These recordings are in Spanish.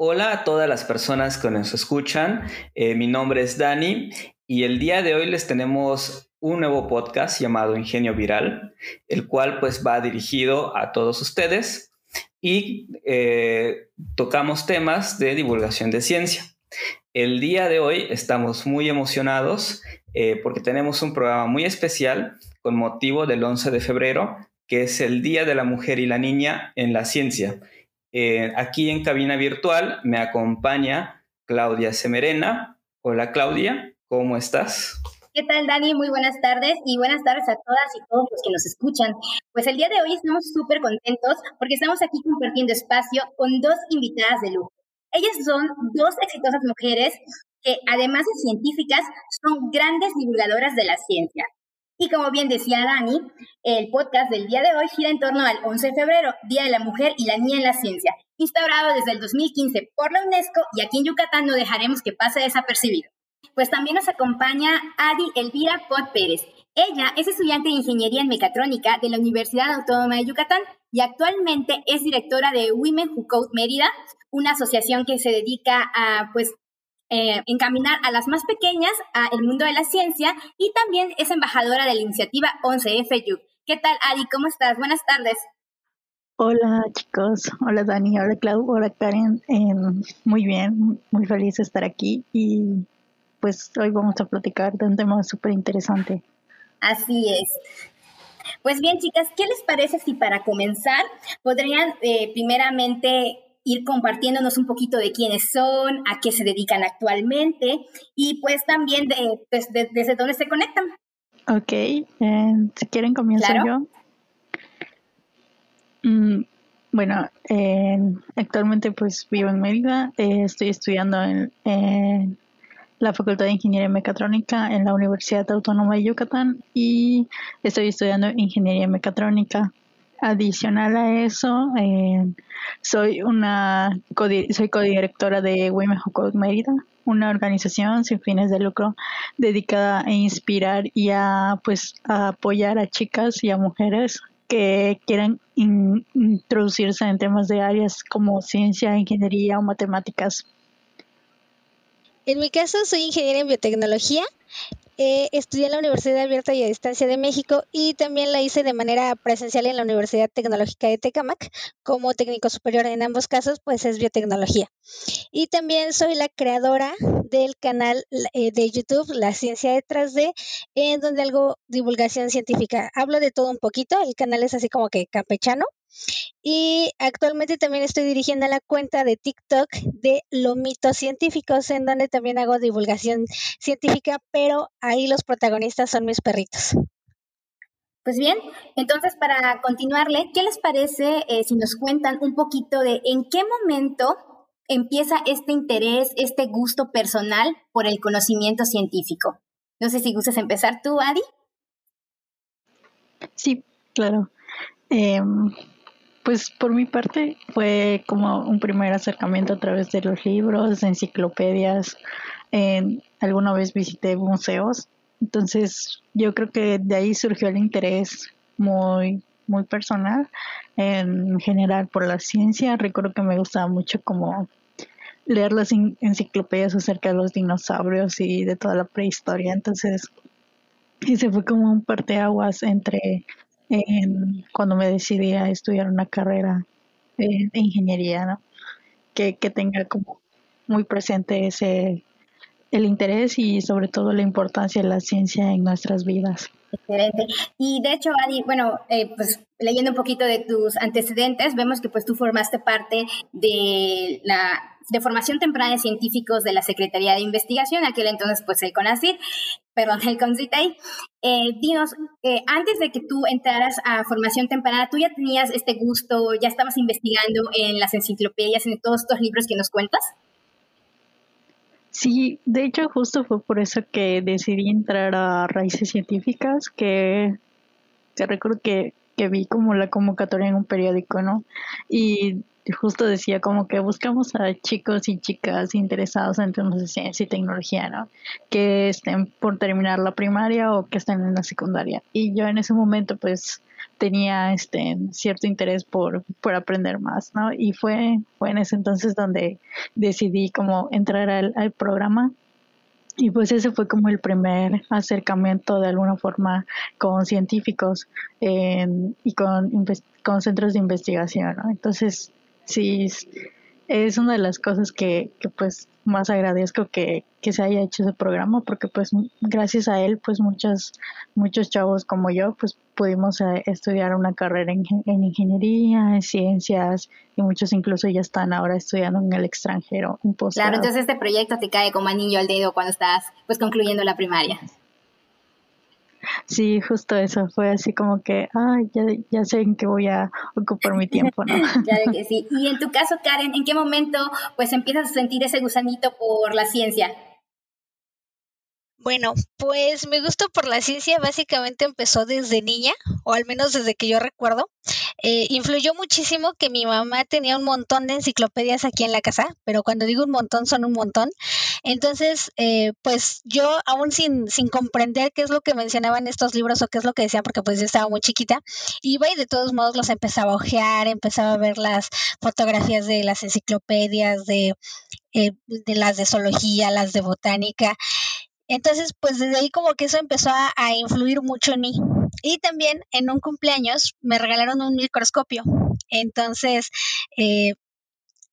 Hola a todas las personas que nos escuchan. Eh, mi nombre es Dani y el día de hoy les tenemos un nuevo podcast llamado Ingenio Viral, el cual pues va dirigido a todos ustedes y eh, tocamos temas de divulgación de ciencia. El día de hoy estamos muy emocionados eh, porque tenemos un programa muy especial con motivo del 11 de febrero, que es el Día de la Mujer y la Niña en la Ciencia. Eh, aquí en cabina virtual me acompaña Claudia Semerena. Hola Claudia, ¿cómo estás? ¿Qué tal, Dani? Muy buenas tardes y buenas tardes a todas y todos los que nos escuchan. Pues el día de hoy estamos súper contentos porque estamos aquí compartiendo espacio con dos invitadas de lujo. Ellas son dos exitosas mujeres que, además de científicas, son grandes divulgadoras de la ciencia. Y como bien decía Dani, el podcast del día de hoy gira en torno al 11 de febrero, Día de la Mujer y la Niña en la Ciencia, instaurado desde el 2015 por la UNESCO y aquí en Yucatán no dejaremos que pase desapercibido. Pues también nos acompaña Adi Elvira Pot Pérez. Ella es estudiante de Ingeniería en Mecatrónica de la Universidad Autónoma de Yucatán y actualmente es directora de Women Who Code Mérida, una asociación que se dedica a pues eh, encaminar a las más pequeñas al mundo de la ciencia y también es embajadora de la iniciativa 11FU. ¿Qué tal, Adi? ¿Cómo estás? Buenas tardes. Hola chicos, hola Dani, hola Clau, hola Karen, em, muy bien, muy feliz de estar aquí y pues hoy vamos a platicar de un tema súper interesante. Así es. Pues bien chicas, ¿qué les parece si para comenzar podrían eh, primeramente ir compartiéndonos un poquito de quiénes son, a qué se dedican actualmente y pues también de, pues, desde dónde se conectan. Ok, eh, si quieren comienzo yo. Mm, bueno, actualmente pues vivo en Mérida, eh, estoy estudiando en, la Facultad de Ingeniería Mecatrónica en la Universidad Autónoma de Yucatán y estoy estudiando Ingeniería Mecatrónica Adicional a eso, eh, soy una soy codirectora de Women Who Code Mérida, una organización sin fines de lucro dedicada a inspirar y a pues a apoyar a chicas y a mujeres que quieran introducirse en temas de áreas como ciencia, ingeniería o matemáticas. En mi caso soy ingeniera en biotecnología eh, estudié en la Universidad Abierta y a Distancia de México y también la hice de manera presencial en la Universidad Tecnológica de Tecamac como técnico superior. En ambos casos, pues es biotecnología. Y también soy la creadora del canal eh, de YouTube La Ciencia detrás de, en donde hago divulgación científica. Hablo de todo un poquito, el canal es así como que campechano, y actualmente también estoy dirigiendo la cuenta de TikTok de Lomitos Científicos, en donde también hago divulgación científica, pero ahí los protagonistas son mis perritos. Pues bien, entonces para continuarle, ¿qué les parece eh, si nos cuentan un poquito de en qué momento empieza este interés, este gusto personal por el conocimiento científico? No sé si gustas empezar tú, Adi. Sí, claro. Em, pues por mi parte fue como un primer acercamiento a través de los libros, enciclopedias. alguna vez visité museos, entonces yo creo que de ahí surgió el interés muy muy personal en general por la ciencia. Recuerdo que me gustaba mucho como leer las enciclopedias acerca de los dinosaurios y de toda la prehistoria. Entonces, ese fue como un parteaguas entre cuando me decidí a estudiar una carrera de, ingeniería, ¿no? Que, que tenga como muy presente ese el interés y sobre todo la importancia de la ciencia en nuestras vidas. Excelente. Y de hecho, Adi, bueno, eh, pues leyendo un poquito de tus antecedentes, vemos que pues tú formaste parte de la de formación temprana de científicos de la Secretaría de Investigación, aquel entonces pues el CONACYT, perdón, el CONCITEI. Eh, dinos, eh, antes de que tú entraras a formación temprana, ¿tú ya tenías este gusto, ya estabas investigando en las enciclopedias, en todos estos libros que nos cuentas? Sí, de hecho justo fue por eso que decidí entrar a Raíces Científicas, que, que recuerdo que, que vi como la convocatoria en un periódico, ¿no? Y justo decía como que buscamos a chicos y chicas interesados en temas de ciencia y tecnología, ¿no? Que estén por terminar la primaria o que estén en la secundaria. Y yo en ese momento pues tenía este cierto interés por, por aprender más, ¿no? Y fue, fue en ese entonces donde decidí como entrar al, programa y pues ese fue como el primer acercamiento de alguna forma con científicos y con, con centros de investigación. ¿no? Entonces, sí, es una de las cosas que, que pues más agradezco que, que, se haya hecho ese programa porque pues gracias a él pues muchos muchos chavos como yo pues pudimos eh, estudiar una carrera en, en, ingeniería, en ciencias y muchos incluso ya están ahora estudiando en el extranjero un Claro, entonces este proyecto te cae como anillo al dedo cuando estás pues concluyendo la primaria. Sí, justo eso, fue así como que, ay, ya, ya sé en qué voy a ocupar mi tiempo, ¿no? claro que sí. Y en tu caso, Karen, ¿en qué momento pues empiezas a sentir ese gusanito por la ciencia? Bueno, pues mi gusto por la ciencia básicamente empezó desde niña, o al menos desde que yo recuerdo. Eh, influyó muchísimo que mi mamá tenía un montón de enciclopedias aquí en la casa, pero cuando digo un montón son un montón. Entonces, eh, pues yo aún sin, sin comprender qué es lo que mencionaban estos libros o qué es lo que decían, porque pues yo estaba muy chiquita, iba y de todos modos los empezaba a ojear, empezaba a ver las fotografías de las enciclopedias, de, eh, de las de zoología, las de botánica. Entonces, pues desde ahí como que eso empezó a, influir mucho en mí. Y también en un cumpleaños me regalaron un microscopio. Entonces, eh,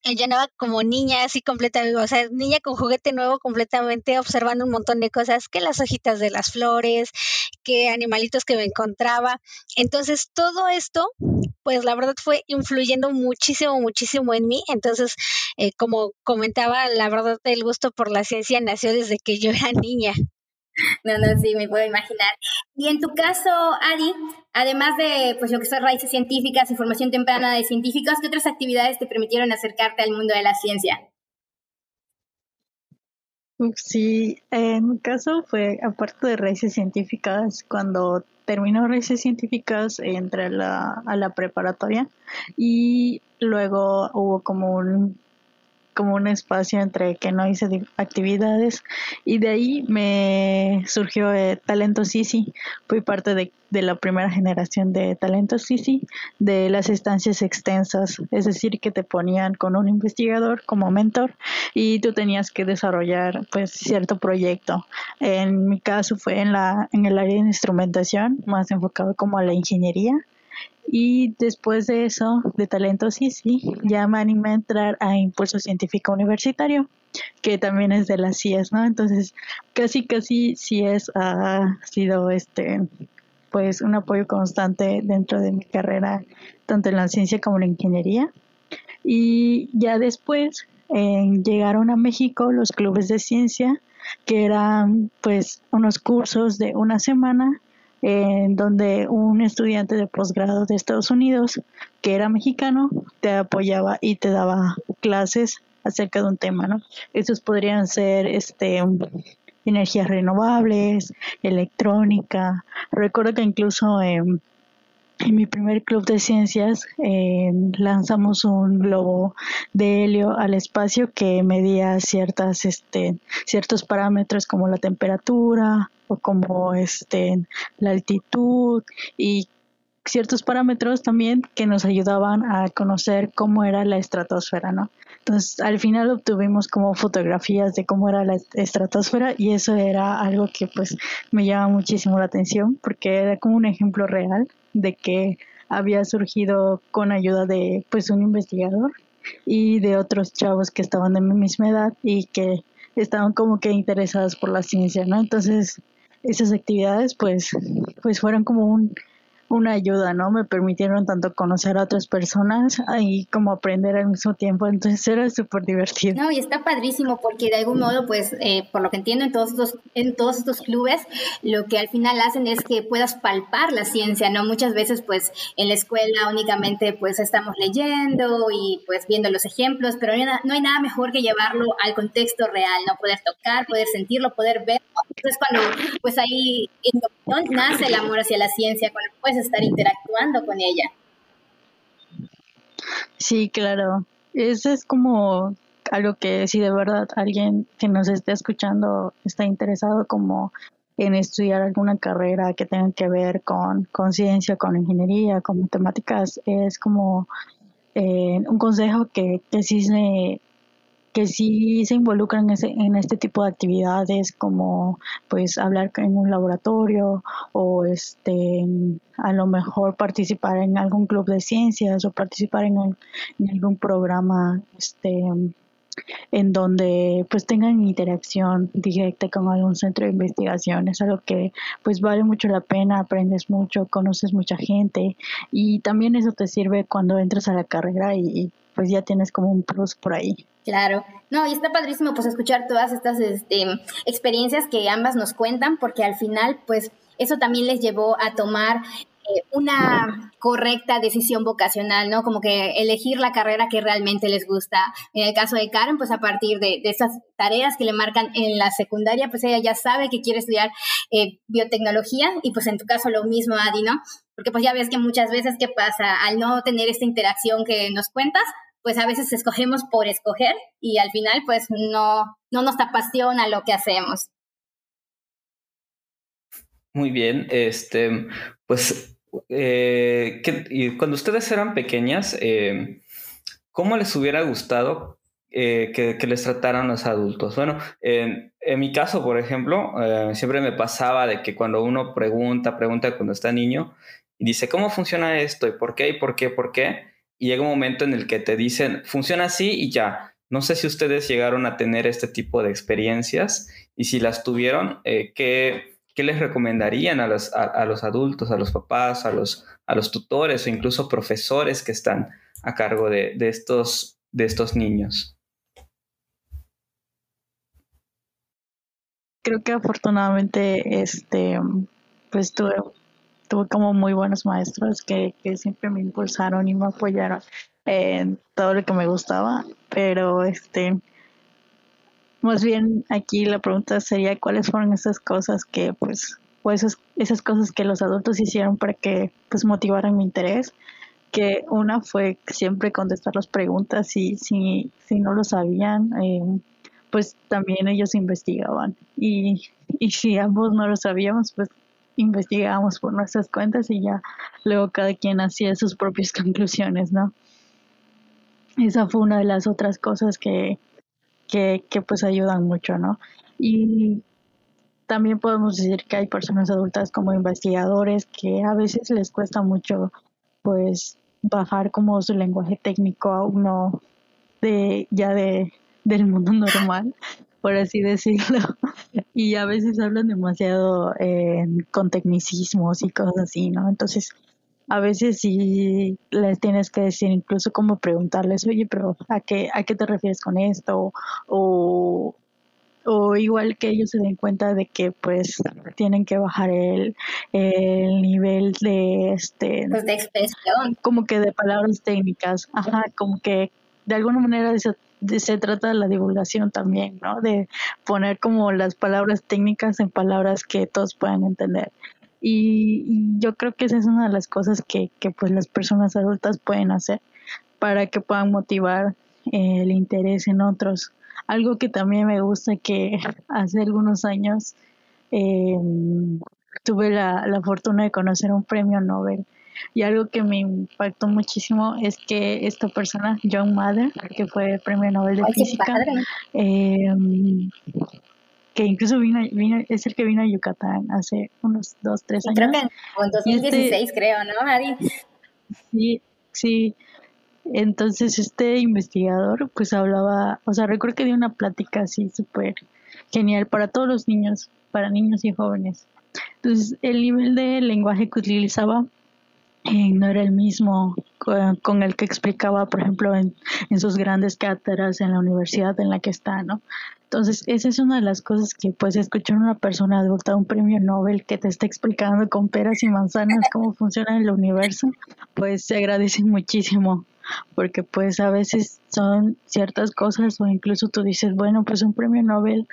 yo andaba como niña así completamente, o sea, niña con juguete nuevo completamente, observando un montón de cosas, que las hojitas de las flores, que animalitos que me encontraba. Entonces, todo esto, pues la verdad fue influyendo muchísimo, muchísimo en mí. Entonces, eh, como comentaba, la verdad el gusto por la ciencia nació desde que yo era niña. No, no, sí, me puedo imaginar. Y en tu caso, Adi, además de pues lo que son raíces científicas y formación temprana de científicos, ¿qué otras actividades te permitieron acercarte al mundo de la ciencia? Sí, en mi caso fue, aparte de raíces científicas, cuando terminó raíces científicas entré a la, a la preparatoria y luego hubo como un como un espacio entre que no hice actividades y de ahí me surgió eh, Talento. Fui parte de, de, la primera generación de Talento Sisi, de las estancias extensas, es decir, que te ponían con un investigador como mentor y tú tenías que desarrollar pues cierto proyecto. En mi caso fue en la en el área de instrumentación, más enfocado como a la ingeniería y después de eso, de talento sí, sí, ya me animé a entrar a Impulso Científico Universitario, que también es de las CIES, ¿no? Entonces, casi, casi CIES ha sido este pues un apoyo constante dentro de mi carrera, tanto en la ciencia como en la ingeniería. Y ya después llegaron a México los clubes de ciencia, que eran pues unos cursos de una semana en donde un estudiante de posgrado de Estados Unidos, que era mexicano, te apoyaba y te daba clases acerca de un tema, ¿no? Estos podrían ser este energías renovables, electrónica. Recuerdo que incluso en mi primer club de ciencias eh, lanzamos un globo de helio al espacio que medía ciertas, este, ciertos parámetros como la temperatura, o como este la altitud y ciertos parámetros también que nos ayudaban a conocer cómo era la estratosfera, ¿no? Entonces, al final obtuvimos como fotografías de cómo era la estratosfera y eso era algo que pues me llama muchísimo la atención porque era como un ejemplo real de que había surgido con ayuda de pues un investigador y de otros chavos que estaban de mi misma edad y que estaban como que interesados por la ciencia, ¿no? Entonces, esas actividades pues, pues fueron como un, una ayuda, ¿no? Me permitieron tanto conocer a otras personas y como aprender al mismo tiempo, entonces era súper divertido. No, y está padrísimo porque de algún modo, pues, eh, por lo que entiendo en todos, estos, en todos estos clubes, lo que al final hacen es que puedas palpar la ciencia, ¿no? Muchas veces, pues, en la escuela únicamente, pues, estamos leyendo y, pues, viendo los ejemplos, pero no hay nada mejor que llevarlo al contexto real, ¿no? Poder tocar, poder sentirlo, poder verlo. Entonces, cuando, pues, ahí en nace el amor hacia la ciencia, cuando puedes estar interactuando con ella. Sí, claro. Eso es como algo que si de verdad alguien que nos esté escuchando está interesado como en estudiar alguna carrera que tenga que ver con, ciencia, con ingeniería, con matemáticas, es como eh, un consejo que, que sí se que sí se involucran en, en este tipo de actividades como pues hablar en un laboratorio o este a lo mejor participar en algún club de ciencias o participar en, en algún programa este en donde pues tengan interacción directa con algún centro de investigación. Es algo que pues vale mucho la pena, aprendes mucho, conoces mucha gente y también eso te sirve cuando entras a la carrera y, pues ya tienes como un plus por ahí. Claro, no, y está padrísimo pues escuchar todas estas este, experiencias que ambas nos cuentan porque al final pues eso también les llevó a tomar eh, una correcta decisión vocacional, ¿no? Como que elegir la carrera que realmente les gusta. En el caso de Karen, pues a partir de, esas tareas que le marcan en la secundaria, pues ella ya sabe que quiere estudiar eh, biotecnología y pues en tu caso lo mismo, Adi, ¿no? Porque pues ya ves que muchas veces, ¿qué pasa? Al no tener esta interacción que nos cuentas, pues a veces escogemos por escoger y al final pues no, no nos apasiona lo que hacemos. Muy bien, este, pues eh, cuando ustedes eran pequeñas, eh, ¿cómo les hubiera gustado eh, que, les trataran los adultos? Bueno, en, mi caso, por ejemplo, siempre me pasaba de que cuando uno pregunta, pregunta cuando está niño y dice, ¿cómo funciona esto? ¿Y por qué? ¿Y por qué? ¿Por qué? Y llega un momento en el que te dicen, funciona así y ya. No sé si ustedes llegaron a tener este tipo de experiencias y si las tuvieron, ¿qué, ¿qué les recomendarían a los, a, los adultos, a los papás, a los, a los tutores o incluso profesores que están a cargo de, estos, de estos niños? Creo que afortunadamente este, pues tuve, tuve como muy buenos maestros que, que siempre me impulsaron y me apoyaron en todo lo que me gustaba, pero este más bien aquí la pregunta sería cuáles fueron esas cosas que pues o esas, esas cosas que los adultos hicieron para que pues motivaran mi interés que una fue siempre contestar las preguntas y si, si no lo sabían eh, pues también ellos investigaban. Y, y si ambos no lo sabíamos pues investigábamos por nuestras cuentas y ya luego cada quien hacía sus propias conclusiones no esa fue una de las otras cosas que, que, que pues ayudan mucho, ¿no? Y también podemos decir que hay personas adultas como investigadores que a veces les cuesta mucho pues bajar como su lenguaje técnico a uno de ya de del mundo normal por así decirlo y a veces hablan demasiado eh, con tecnicismos y cosas así no entonces a veces sí les tienes que decir incluso como preguntarles, oye, pero ¿a qué, a qué te refieres con esto? O, o igual que ellos se den cuenta de que pues tienen que bajar el, el nivel de este pues de expresión como que de palabras técnicas ajá como que de alguna manera se, trata de la divulgación también no de poner como las palabras técnicas en palabras que todos puedan entender y, yo creo que esa es una de las cosas que, que pues las personas adultas pueden hacer para que puedan motivar eh, el interés en otros. Algo que también me gusta que hace algunos años eh, tuve la, la fortuna de conocer un premio Nobel y algo que me impactó muchísimo es que esta persona, John Mather, que fue premio Nobel de Física, eh, que incluso vino, vino, es el que vino a Yucatán hace unos dos, tres años. Creo que en 2016, este creo, ¿no, Mari? Sí, sí. Entonces este investigador pues hablaba, o sea, recuerdo que dio una plática así súper genial para todos los niños, para niños y jóvenes. Entonces el nivel de lenguaje que utilizaba eh, no era el mismo con, el que explicaba, por ejemplo, en, sus grandes cátedras en la universidad en la que está, ¿no? Entonces, esa es una de las cosas que pues escuchar a una persona adulta, un premio Nobel que te está explicando con peras y manzanas cómo funciona el universo, pues se agradece muchísimo, porque pues a veces son ciertas cosas o incluso tú dices, bueno, pues un premio Nobel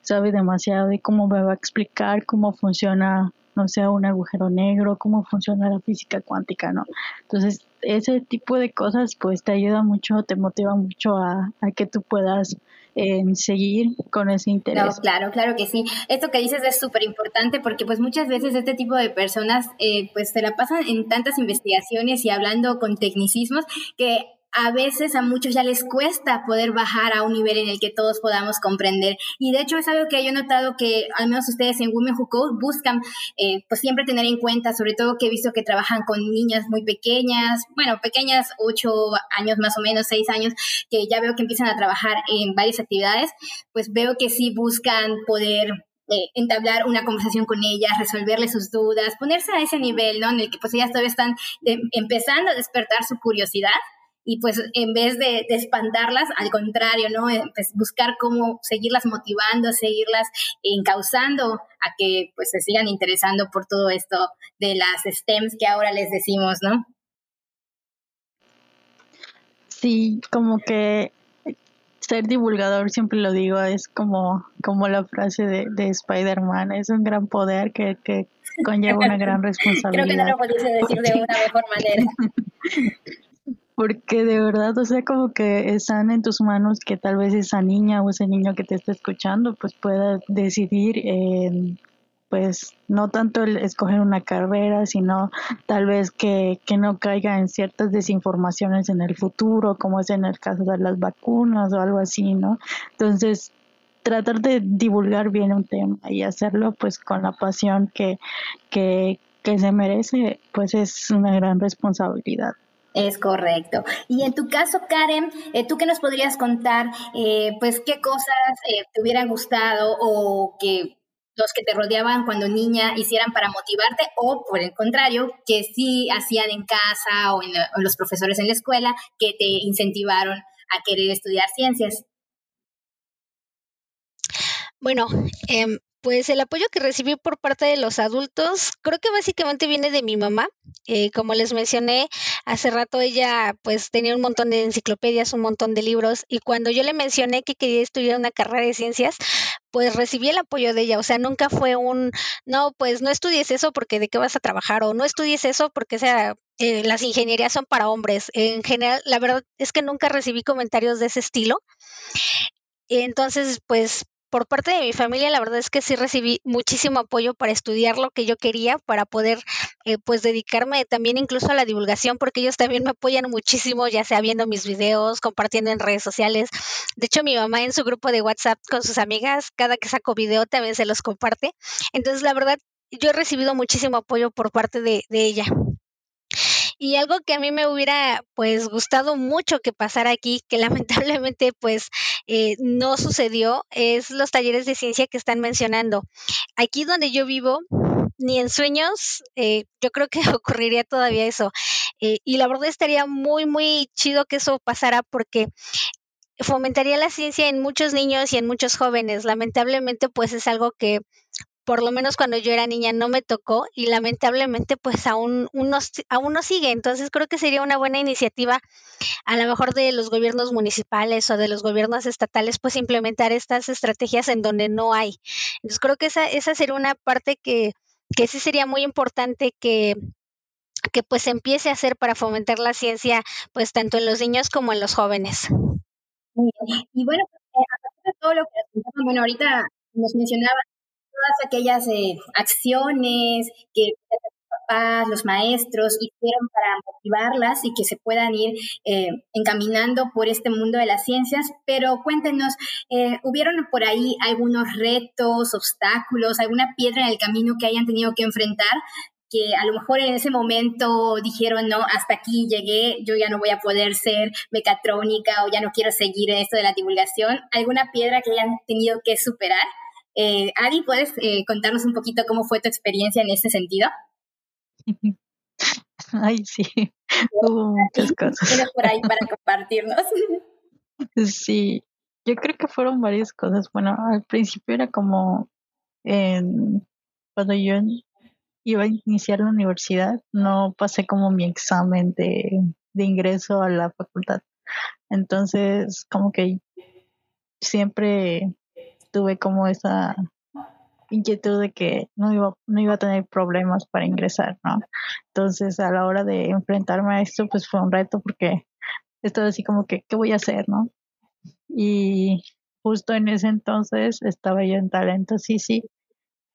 sabe demasiado de cómo me va a explicar cómo funciona no sea un agujero negro, cómo funciona la física cuántica, ¿no? Entonces, ese tipo de cosas pues te ayuda mucho, te motiva mucho a, a que tú puedas en seguir con ese interés. No, claro, claro que sí. Esto que dices es súper importante porque pues muchas veces este tipo de personas eh, pues se la pasan en tantas investigaciones y hablando con tecnicismos que a veces a muchos ya les cuesta poder bajar a un nivel en el que todos podamos comprender. Y de hecho es algo que yo he notado que al menos ustedes en Women Who Code buscan eh, pues siempre tener en cuenta, sobre todo que he visto que trabajan con niñas muy pequeñas, bueno, pequeñas, ocho años más o menos, seis años, que ya veo que empiezan a trabajar en varias actividades, pues veo que sí buscan poder eh, entablar una conversación con ellas, resolverle sus dudas, ponerse a ese nivel, ¿no? En el que pues ellas todavía están eh, empezando a despertar su curiosidad y pues en vez de, espantarlas, al contrario, ¿no? Eh, pues buscar cómo seguirlas motivando, seguirlas encauzando a que pues se sigan interesando por todo esto de las STEMs que ahora les decimos, ¿no? Sí, como que ser divulgador, siempre lo digo, es como, como la frase de, de Spider-Man, es un gran poder que, que conlleva una gran responsabilidad. Creo que no lo decir de una mejor manera. porque de verdad, o sea, como que están en tus manos que tal vez esa niña o ese niño que te está escuchando, pues pueda decidir, pues no tanto el escoger una carrera, sino tal vez que, que no caiga en ciertas desinformaciones en el futuro, como es en el caso de las vacunas o algo así, ¿no? Entonces, tratar de divulgar bien un tema y hacerlo pues con la pasión que, que, que se merece, pues es una gran responsabilidad. Es correcto. Y en tu caso, Karen, eh, ¿tú qué nos podrías contar? Eh, pues, ¿qué cosas eh, te hubieran gustado o que los que te rodeaban cuando niña hicieran para motivarte o, por el contrario, que sí hacían en casa o en, los profesores en la escuela que te incentivaron a querer estudiar ciencias? Bueno, eh, pues el apoyo que recibí por parte de los adultos creo que básicamente viene de mi mamá. Eh, como les mencioné hace rato, ella pues tenía un montón de enciclopedias, un montón de libros y cuando yo le mencioné que quería estudiar una carrera de ciencias, pues recibí el apoyo de ella. O sea, nunca fue un, no, pues no estudies eso porque de qué vas a trabajar o no estudies eso porque sea, eh, las ingenierías son para hombres. En general, la verdad es que nunca recibí comentarios de ese estilo. Entonces, pues por parte de mi familia, la verdad es que sí recibí muchísimo apoyo para estudiar lo que yo quería, para poder eh, pues dedicarme también incluso a la divulgación, porque ellos también me apoyan muchísimo, ya sea viendo mis videos, compartiendo en redes sociales. De hecho, mi mamá en su grupo de WhatsApp con sus amigas, cada que saco video también se los comparte. Entonces, la verdad, yo he recibido muchísimo apoyo por parte de, de ella. Y algo que a mí me hubiera pues gustado mucho que pasara aquí, que lamentablemente pues eh, no sucedió, es los talleres de ciencia que están mencionando. Aquí donde yo vivo, ni en sueños, eh, yo creo que ocurriría todavía eso. Eh, y la verdad estaría muy, muy chido que eso pasara porque fomentaría la ciencia en muchos niños y en muchos jóvenes. Lamentablemente, pues es algo que por lo menos cuando yo era niña no me tocó y lamentablemente pues aún, aún no sigue. Entonces creo que sería una buena iniciativa a lo mejor de los gobiernos municipales o de los gobiernos estatales pues implementar estas estrategias en donde no hay. Entonces creo que esa, esa sería una parte que, que sí sería muy importante que, que pues empiece a hacer para fomentar la ciencia pues tanto en los niños como en los jóvenes. Y bueno, eh, a partir de todo lo que bueno, ahorita nos mencionaba todas aquellas eh, acciones que los papás, los maestros hicieron para motivarlas y que se puedan ir eh, encaminando por este mundo de las ciencias, pero cuéntenos, eh, ¿hubieron por ahí algunos retos, obstáculos, alguna piedra en el camino que hayan tenido que enfrentar que a lo mejor en ese momento dijeron, no, hasta aquí llegué, yo ya no voy a poder ser mecatrónica o ya no quiero seguir esto de la divulgación, alguna piedra que hayan tenido que superar. Eh, Adi, ¿puedes eh, contarnos un poquito cómo fue tu experiencia en ese sentido? Ay, sí, hubo muchas cosas. Por ahí para compartirnos. Sí, yo creo que fueron varias cosas. Bueno, al principio era como en, cuando yo iba a iniciar la universidad, no pasé como mi examen de, de ingreso a la facultad. Entonces, como que siempre tuve como esa inquietud de que no iba, no iba a tener problemas para ingresar, ¿no? Entonces, a la hora de enfrentarme a esto, pues fue un reto porque estaba así como que, ¿qué voy a hacer, no? Y justo en ese entonces estaba yo en talento, sí, sí.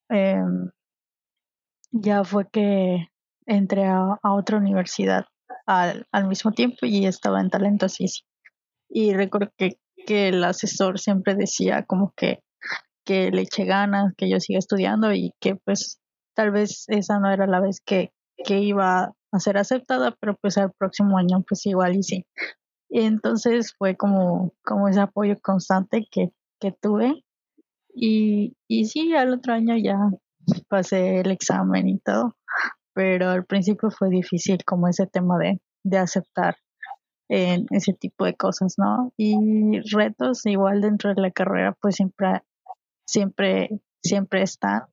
Em, ya fue que entré a, otra universidad al, al, mismo tiempo y estaba en talento, sí, sí. Y recuerdo que, que el asesor siempre decía como que, que le eché ganas, que yo siga estudiando y que pues tal vez esa no era la vez que, que iba a ser aceptada, pero pues al próximo año pues igual y sí. Y entonces fue como, como ese apoyo constante que, que tuve. Y, y sí, al otro año ya pasé el examen y todo, pero al principio fue difícil como ese tema de, de aceptar en ese tipo de cosas, ¿no? Y retos igual dentro de la carrera pues siempre, siempre, siempre están.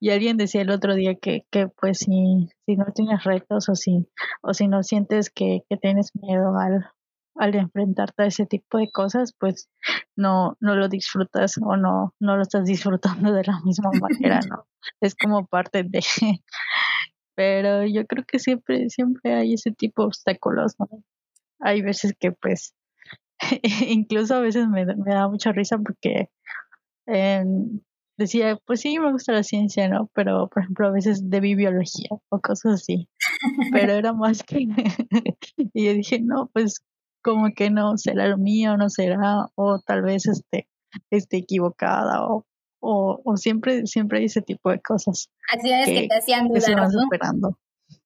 Y alguien decía el otro día que, que pues si, si no tienes retos o si, o si no sientes que, que tienes miedo al, al enfrentarte a ese tipo de cosas, pues no, no lo disfrutas o no, no lo estás disfrutando de la misma manera, ¿no? Es como parte de... Pero yo creo que siempre, siempre hay ese tipo de obstáculos, ¿no? Hay veces que pues, incluso a veces me, me da mucha risa porque decía, pues sí, me gusta la ciencia, ¿no? Pero, por ejemplo, a veces debí biología o cosas así. Pero era más que... y yo dije, no, pues como que no será lo mío, no será, o tal vez esté, esté equivocada, o, o, o siempre, siempre hay ese tipo de cosas. Acciones que, que te hacían dudar, se van superando.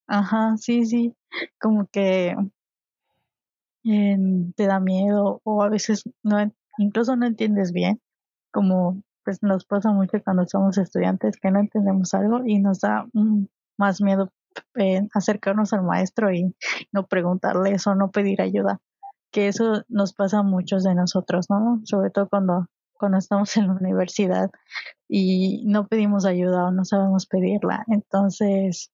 Ajá, sí, sí, como que te da miedo, o a veces no, incluso no entiendes bien, como pues nos pasa mucho cuando somos estudiantes que no entendemos algo y nos da más miedo eh, acercarnos al maestro y no preguntarle eso, no pedir ayuda que eso nos pasa a muchos de nosotros, ¿no? Sobre todo cuando, cuando estamos en la universidad y no pedimos ayuda o no sabemos pedirla. Entonces,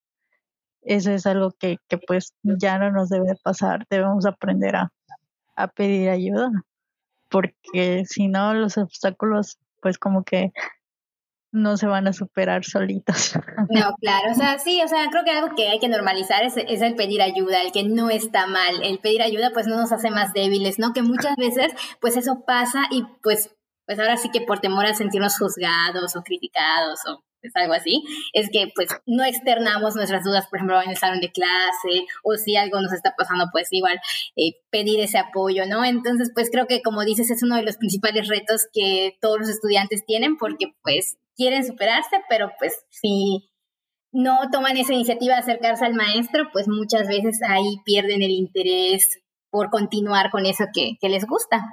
eso es algo que, que pues ya no nos debe pasar. Debemos aprender a, a pedir ayuda porque si no los obstáculos pues como que no se van a superar solitos. No, claro, o sea, sí, o sea, creo que algo que hay que normalizar es, es, el pedir ayuda, el que no está mal, el pedir ayuda pues no nos hace más débiles, ¿no? Que muchas veces pues eso pasa y pues, pues ahora sí que por temor a sentirnos juzgados o criticados o es algo así, es que pues no externamos nuestras dudas, por ejemplo, en el salón de clase o si algo nos está pasando, pues igual eh, pedir ese apoyo, ¿no? Entonces, pues creo que como dices, es uno de los principales retos que todos los estudiantes tienen porque pues quieren superarse, pero pues si no toman esa iniciativa de acercarse al maestro, pues muchas veces ahí pierden el interés por continuar con eso que, que les gusta.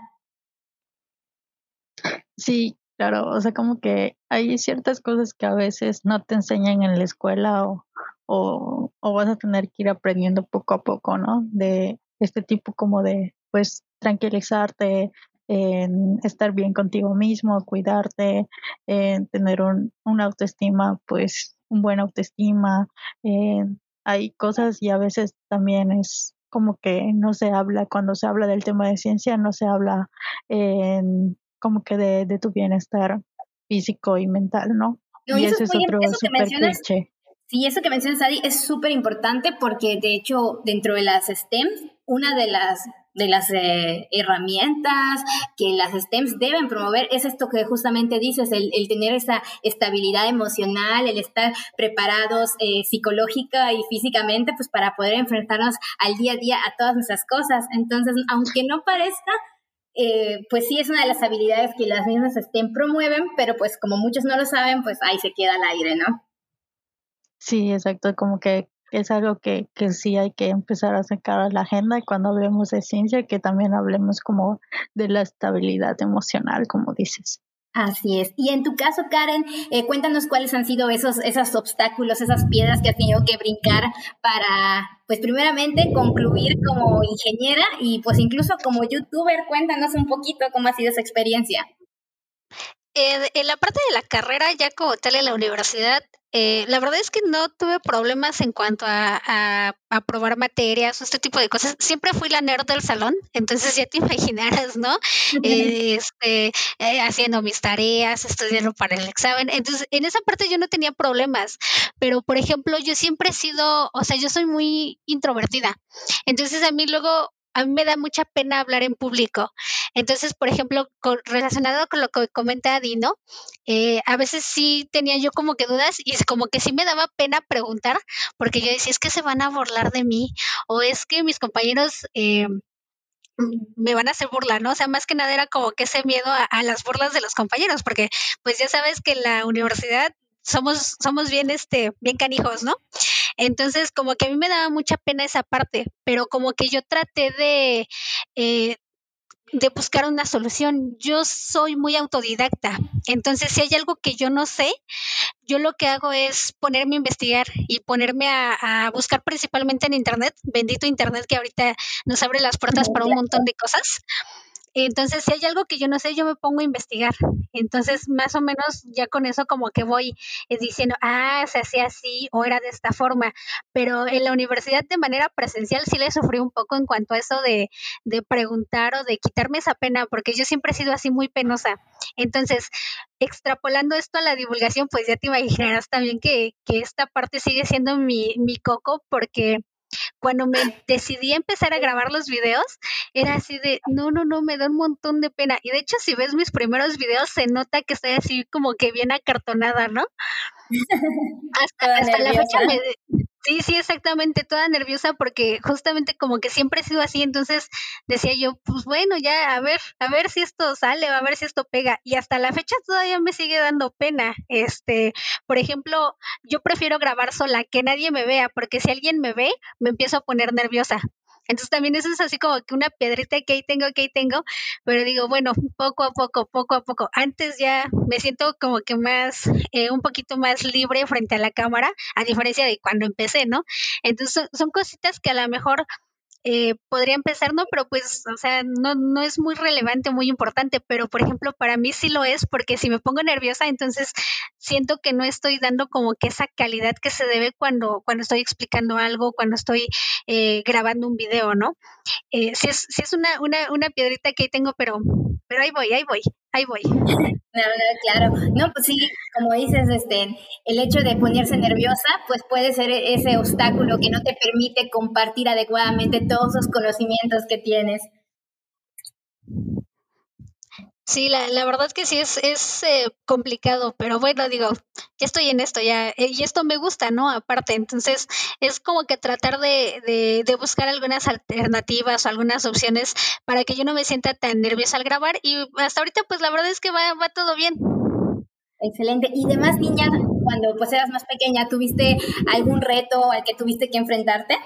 Sí, claro, o sea, como que hay ciertas cosas que a veces no te enseñan en la escuela o, o, vas a tener que ir aprendiendo poco a poco, ¿no? De este tipo como de, pues, tranquilizarte, en estar bien contigo mismo, cuidarte, en tener un, una autoestima, pues, un buen autoestima. hay cosas y a veces también es como que no se habla, cuando se habla del tema de ciencia, no se habla en, como que de, de tu bienestar físico y mental, ¿no? y, eso, es otro súper cliché. Sí, eso que mencionas, Adi, es súper importante porque de hecho dentro de las STEM, una de las de las eh, herramientas que las STEMs deben promover es esto que justamente dices, el, tener esa estabilidad emocional, el estar preparados eh, psicológica y físicamente, pues para poder enfrentarnos al día a día a todas nuestras cosas. Entonces, aunque no parezca, eh, pues sí es una de las habilidades que las mismas STEM promueven, pero pues como muchos no lo saben, pues ahí se queda al aire, ¿no? Sí, exacto, como que es algo que, que sí hay que empezar a sacar a la agenda y cuando hablemos de ciencia que también hablemos como de la estabilidad emocional, como dices. Así es. Y en tu caso, Karen, eh, cuéntanos cuáles han sido esos, esos obstáculos, esas piedras que has tenido que brincar para, pues primeramente, concluir como ingeniera y pues incluso como youtuber. Cuéntanos un poquito cómo ha sido esa experiencia. en la parte de la carrera, ya como tal en la universidad, eh, la verdad es que no tuve problemas en cuanto a, a, probar materias o este tipo de cosas. Siempre fui la nerd del salón, entonces ya te imaginarás, ¿no? este, eh, haciendo mis tareas, estudiando para el examen. Entonces, en esa parte yo no tenía problemas, pero por ejemplo, yo siempre he sido, o sea, yo soy muy introvertida. Entonces, a mí luego a mí me da mucha pena hablar en público. Entonces, por ejemplo, relacionado con lo que comenta Dino, eh, a veces sí tenía yo como que dudas y como que sí me daba pena preguntar, porque yo decía, es que se van a burlar de mí o es que mis compañeros... Eh, me van a hacer burla, ¿no? O sea, más que nada era como que ese miedo a, a, las burlas de los compañeros, porque pues ya sabes que en la universidad somos, somos bien, este, bien canijos, ¿no? Entonces, como que a mí me daba mucha pena esa parte, pero como que yo traté de, eh, de buscar una solución. Yo soy muy autodidacta, entonces si hay algo que yo no sé, yo lo que hago es ponerme a investigar y ponerme a, a, buscar principalmente en Internet, bendito Internet que ahorita nos abre las puertas para un montón de cosas. Entonces, si hay algo que yo no sé, yo me pongo a investigar. Entonces, más o menos ya con eso como que voy eh, diciendo, ah, se hacía así o era de esta forma. Pero en la universidad de manera presencial sí le sufrí un poco en cuanto a eso de, de preguntar o de quitarme esa pena, porque yo siempre he sido así muy penosa. Entonces, extrapolando esto a la divulgación, pues ya te imaginarás también que, que esta parte sigue siendo mi, mi coco, porque cuando me decidí a empezar a grabar los videos, era así de, no, no, no, me da un montón de pena. Y de hecho, si ves mis primeros videos, se nota que estoy así como que bien acartonada, ¿no? hasta, hasta la fecha me, Sí, sí, exactamente, toda nerviosa porque justamente como que siempre he sido así, entonces decía yo, pues bueno, ya a ver, a ver si esto sale, a ver si esto pega y hasta la fecha todavía me sigue dando pena. Este, por ejemplo, yo prefiero grabar sola, que nadie me vea, porque si alguien me ve, me empiezo a poner nerviosa. Entonces también eso es así como que una piedrita que ahí tengo, que ahí tengo, pero digo, bueno, poco a poco, poco a poco. Antes ya me siento como que más, eh, un poquito más libre frente a la cámara, a diferencia de cuando empecé, ¿no? Entonces son, cositas que a lo mejor eh, podría empezar, ¿no? Pero pues, o sea, no, no es muy relevante, muy importante, pero por ejemplo, para mí sí lo es, porque si me pongo nerviosa, entonces siento que no estoy dando como que esa calidad que se debe cuando, cuando estoy explicando algo, cuando estoy eh, grabando un video, ¿no? Eh, sí es, sí es una, una, una piedrita que tengo, pero, pero ahí voy, ahí voy, ahí voy. Claro, no, pues sí, como dices, este, el hecho de ponerse nerviosa, pues puede ser ese obstáculo que no te permite compartir adecuadamente todos los conocimientos que tienes. Sí, la, la verdad que sí es, es eh, complicado, pero bueno, digo, ya estoy en esto, ya, eh, y esto me gusta, ¿no? Aparte, entonces es como que tratar de, de, de, buscar algunas alternativas o algunas opciones para que yo no me sienta tan nerviosa al grabar y hasta ahorita pues la verdad es que va, va todo bien. Excelente. Y demás, niña, cuando pues eras más pequeña, ¿tuviste algún reto al que tuviste que enfrentarte?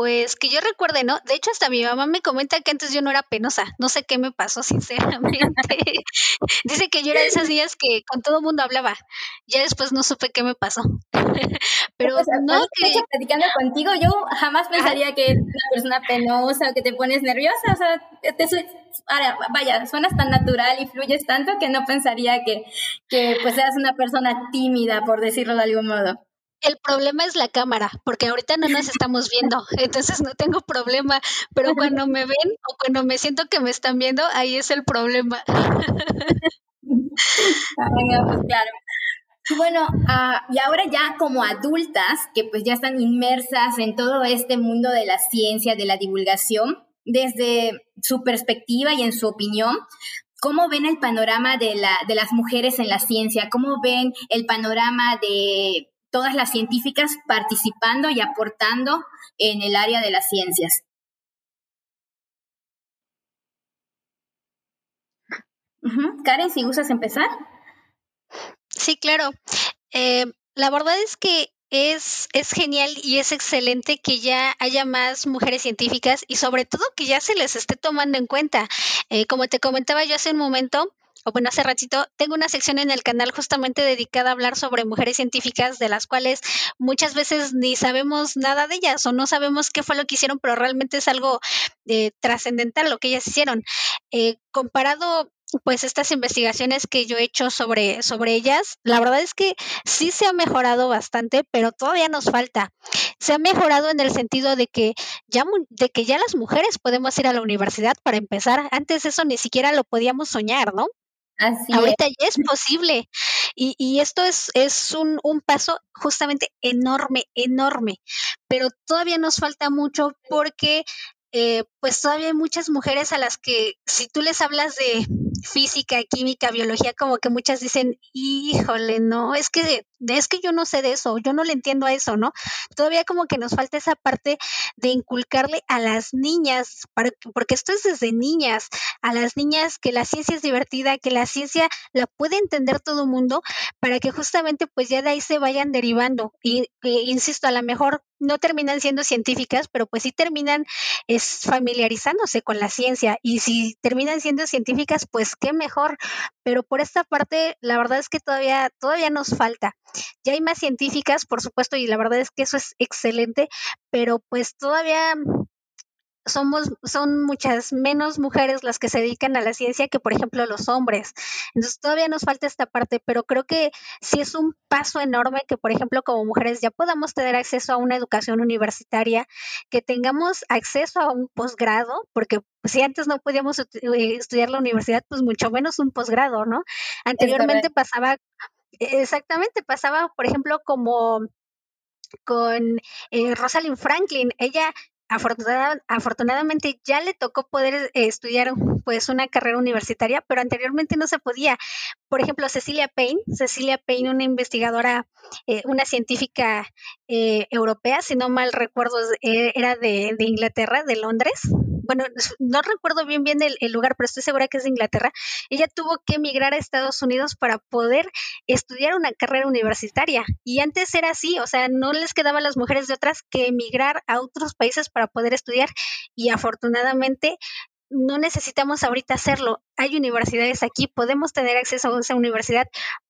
Pues que yo recuerde, ¿no? De hecho, hasta mi mamá me comenta que antes yo no era penosa. No sé qué me pasó, sinceramente. Dice que yo era de esas niñas que con todo el mundo hablaba. Ya después no supe qué me pasó. Pero pues, no que... platicando contigo, yo jamás pensaría que eres una persona penosa o que te pones nerviosa. O sea, te, vaya, suenas tan natural y fluyes tanto que no pensaría que, que pues seas una persona tímida, por decirlo de algún modo. El problema es la cámara, porque ahorita no nos estamos viendo, entonces no tengo problema, pero cuando me ven o cuando me siento que me están viendo, ahí es el problema. pues claro. Bueno, uh, y ahora ya como adultas, que pues ya están inmersas en todo este mundo de la ciencia, de la divulgación, desde su perspectiva y en su opinión, ¿cómo ven el panorama de, la, de las mujeres en la ciencia? ¿Cómo ven el panorama de todas las científicas participando y aportando en el área de las ciencias. Karen, si gustas empezar. Sí, claro. Eh, la verdad es que es, es genial y es excelente que ya haya más mujeres científicas y sobre todo que ya se les esté tomando en cuenta. Eh, como te comentaba yo hace un momento, o bueno, hace ratito, tengo una sección en el canal justamente dedicada a hablar sobre mujeres científicas, de las cuales muchas veces ni sabemos nada de ellas o no sabemos qué fue lo que hicieron, pero realmente es algo eh, trascendental lo que ellas hicieron. Eh, comparado pues estas investigaciones que yo he hecho sobre, sobre ellas, la verdad es que sí se ha mejorado bastante, pero todavía nos falta. Se ha mejorado en el sentido de que ya, de que ya las mujeres podemos ir a la universidad para empezar. Antes eso ni siquiera lo podíamos soñar, ¿no? Ahorita ya es posible. Y, y esto es, es un, un, paso justamente enorme, enorme. Pero todavía nos falta mucho porque eh, pues todavía hay muchas mujeres a las que si tú les hablas de física, química, biología, como que muchas dicen, híjole, no, es que, es que yo no sé de eso, yo no le entiendo a eso, ¿no? Todavía como que nos falta esa parte de inculcarle a las niñas, porque esto es desde niñas, a las niñas que la ciencia es divertida, que la ciencia la puede entender todo el mundo, para que justamente pues ya de ahí se vayan derivando. Y insisto, a lo mejor no terminan siendo científicas, pero pues sí terminan es familiarizándose con la ciencia y si terminan siendo científicas, pues qué mejor. Pero por esta parte, la verdad es que todavía todavía nos falta. Ya hay más científicas, por supuesto, y la verdad es que eso es excelente, pero pues todavía somos, son muchas menos mujeres las que se dedican a la ciencia que, por ejemplo, los hombres. Entonces, todavía nos falta esta parte, pero creo que sí es un paso enorme que, por ejemplo, como mujeres ya podamos tener acceso a una educación universitaria, que tengamos acceso a un posgrado, porque si antes no podíamos eh, estudiar la universidad, pues mucho menos un posgrado, ¿no? Anteriormente pasaba, exactamente, pasaba, por ejemplo, como con eh, Rosalind Franklin. Ella afortunadamente ya le tocó poder eh, estudiar pues una carrera universitaria, pero anteriormente no se podía. Por ejemplo, Cecilia Payne, Cecilia Payne, una investigadora, eh, una científica eh, europea, si no mal recuerdo, era de, de Inglaterra, de Londres, bueno, no recuerdo bien bien el, lugar, pero estoy segura que es de Inglaterra, ella tuvo que emigrar a Estados Unidos para poder estudiar una carrera universitaria. Y antes era así, o sea, no les quedaba a las mujeres de otras que emigrar a otros países para poder estudiar. Y afortunadamente no necesitamos ahorita hacerlo. Hay universidades aquí, podemos tener acceso a esa universidad,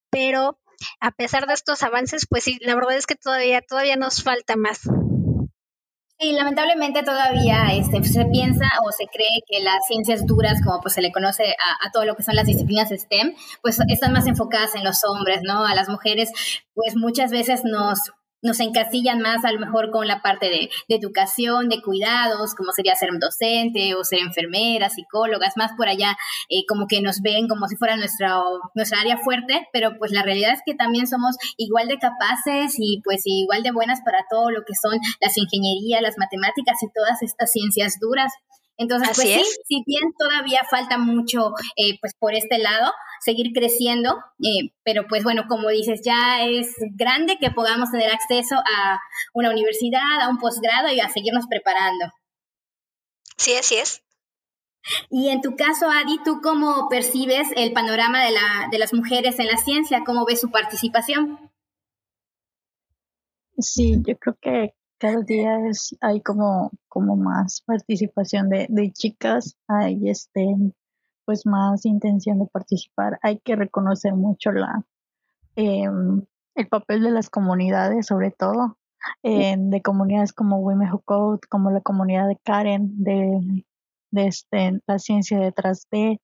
pero a pesar de estos avances, pues sí, la verdad es que todavía, todavía nos falta más. Sí, lamentablemente todavía este, se piensa o se cree que las ciencias duras, como pues se le conoce a, a, todo lo que son las disciplinas STEM, pues están más enfocadas en los hombres, ¿no? A las mujeres, pues muchas veces nos nos encasillan más a lo mejor con la parte de, educación, de cuidados, como sería ser docente o ser enfermera, psicólogas, más por allá, eh, como que nos ven como si fuera nuestra, nuestra área fuerte, pero pues la realidad es que también somos igual de capaces y pues igual de buenas para todo lo que son las ingenierías, las matemáticas y todas estas ciencias duras. Entonces, pues sí, si bien todavía falta mucho eh, pues por este lado, seguir creciendo, eh, pero pues bueno, como dices, ya es grande que podamos tener acceso a una universidad, a un posgrado y a seguirnos preparando. Sí, así es. Y en tu caso, Adi, ¿tú cómo percibes el panorama de, la, de las mujeres en la ciencia? ¿Cómo ves su participación? Sí, yo creo que cada día es, hay como, como más participación de, de chicas, hay este, pues más intención de participar. Hay que reconocer mucho la, em, el papel de las comunidades, sobre todo, de comunidades como Women Who Code, como la comunidad de Karen, de, de este, la ciencia detrás de.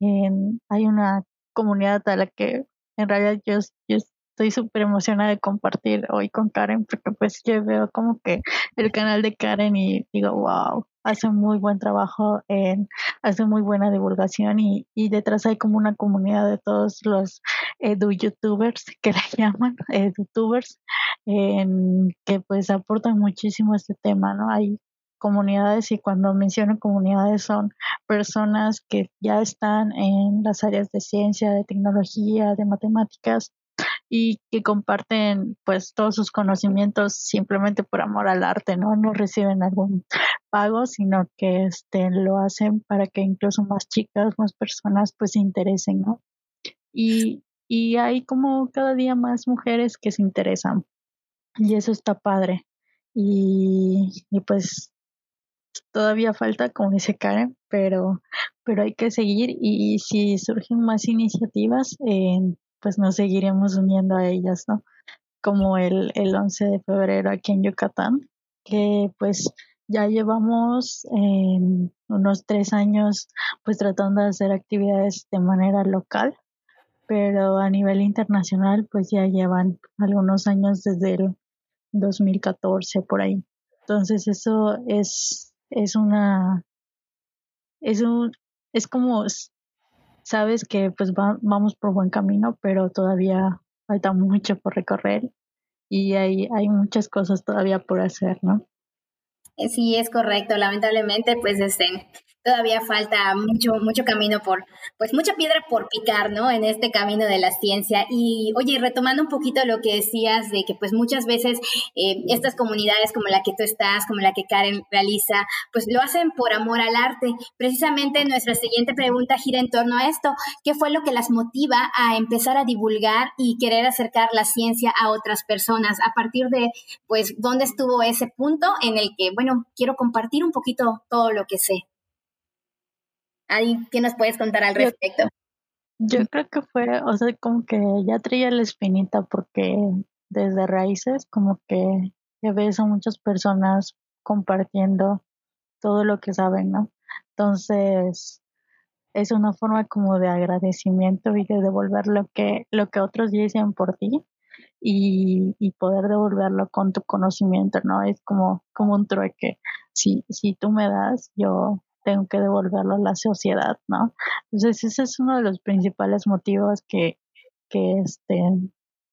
hay una comunidad a la que en realidad yo, yo estoy súper emocionada de compartir hoy con Karen porque pues yo veo como que el canal de Karen y digo, wow, hace muy buen trabajo, en, hace muy buena divulgación y, y detrás hay como una comunidad de todos los edu-youtubers que la llaman, edutubers, en, que pues aportan muchísimo a este tema, ¿no? Hay comunidades y cuando menciono comunidades son personas que ya están en las áreas de ciencia, de tecnología, de matemáticas y que comparten pues todos sus conocimientos simplemente por amor al arte, ¿no? No reciben algún pago, sino que este lo hacen para que incluso más chicas, más personas pues se interesen, ¿no? Y, y hay como cada día más mujeres que se interesan y eso está padre. Y, y pues todavía falta, como dice Karen, pero, pero hay que seguir y si surgen más iniciativas, eh, pues nos seguiremos uniendo a ellas, ¿no? Como el, el 11 de febrero aquí en Yucatán, que pues ya llevamos unos tres años pues tratando de hacer actividades de manera local, pero a nivel internacional pues ya llevan algunos años desde el 2014 por ahí. Entonces eso es, es una, es un, es como sabes que pues vamos por buen camino, pero todavía falta mucho por recorrer y hay, hay muchas cosas todavía por hacer, ¿no? Sí, es correcto. Lamentablemente, pues este, todavía falta mucho, mucho camino por, pues mucha piedra por picar, ¿no? En este camino de la ciencia. Y oye, retomando un poquito lo que decías de que pues muchas veces eh, estas comunidades como la que tú estás, como la que Karen realiza, pues lo hacen por amor al arte. Precisamente nuestra siguiente pregunta gira en torno a esto. ¿Qué fue lo que las motiva a empezar a divulgar y querer acercar la ciencia a otras personas? A partir de, pues, ¿dónde estuvo ese punto en el que, bueno, quiero compartir un poquito todo lo que sé? Ahí, ¿qué nos puedes contar al respecto? Yo, creo que fue, o sea, como que ya traía la espinita porque desde raíces como que ya ves a muchas personas compartiendo todo lo que saben, ¿no? Entonces, es una forma como de agradecimiento y de devolver lo que, lo que otros dicen por ti y, y poder devolverlo con tu conocimiento, ¿no? Es como, como un trueque. Si, si tú me das, yo tengo que devolverlo a la sociedad, ¿no? Entonces ese es uno de los principales motivos que, que este,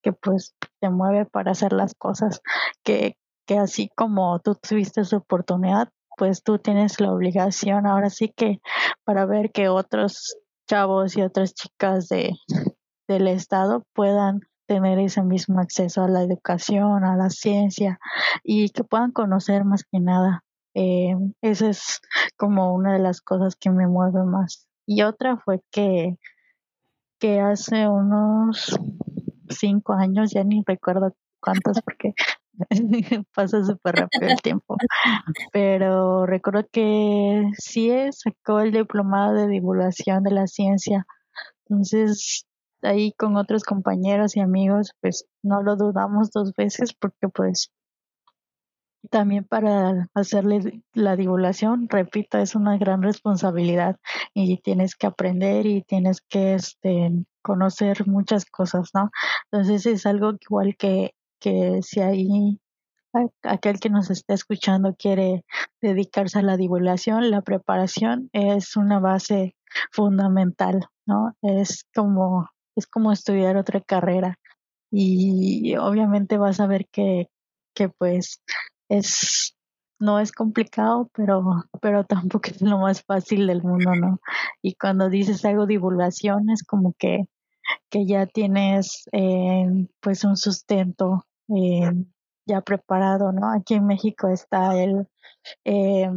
que pues te mueve para hacer las cosas, que, que así como tú tuviste esa oportunidad, pues tú tienes la obligación ahora sí que para ver que otros chavos y otras chicas de, del estado puedan tener ese mismo acceso a la educación, a la ciencia y que puedan conocer más que nada eh, esa es como una de las cosas que me mueve más. Y otra fue que, que hace unos cinco años, ya ni recuerdo cuántos porque pasa súper rápido el tiempo, pero recuerdo que sí sacó el diplomado de divulgación de la ciencia. Entonces, ahí con otros compañeros y amigos, pues no lo dudamos dos veces porque pues también para hacerle la divulgación, repito, es una gran responsabilidad y tienes que aprender y tienes que este, conocer muchas cosas, ¿no? Entonces es algo igual que, que si hay aquel que nos está escuchando quiere dedicarse a la divulgación, la preparación es una base fundamental, ¿no? Es como, es como estudiar otra carrera y obviamente vas a ver que, que pues es no es complicado, pero, pero tampoco es lo más fácil del mundo, ¿no? Y cuando dices algo divulgación es como que, que ya tienes eh, pues un sustento eh, ya preparado, ¿no? Aquí en México está el eh,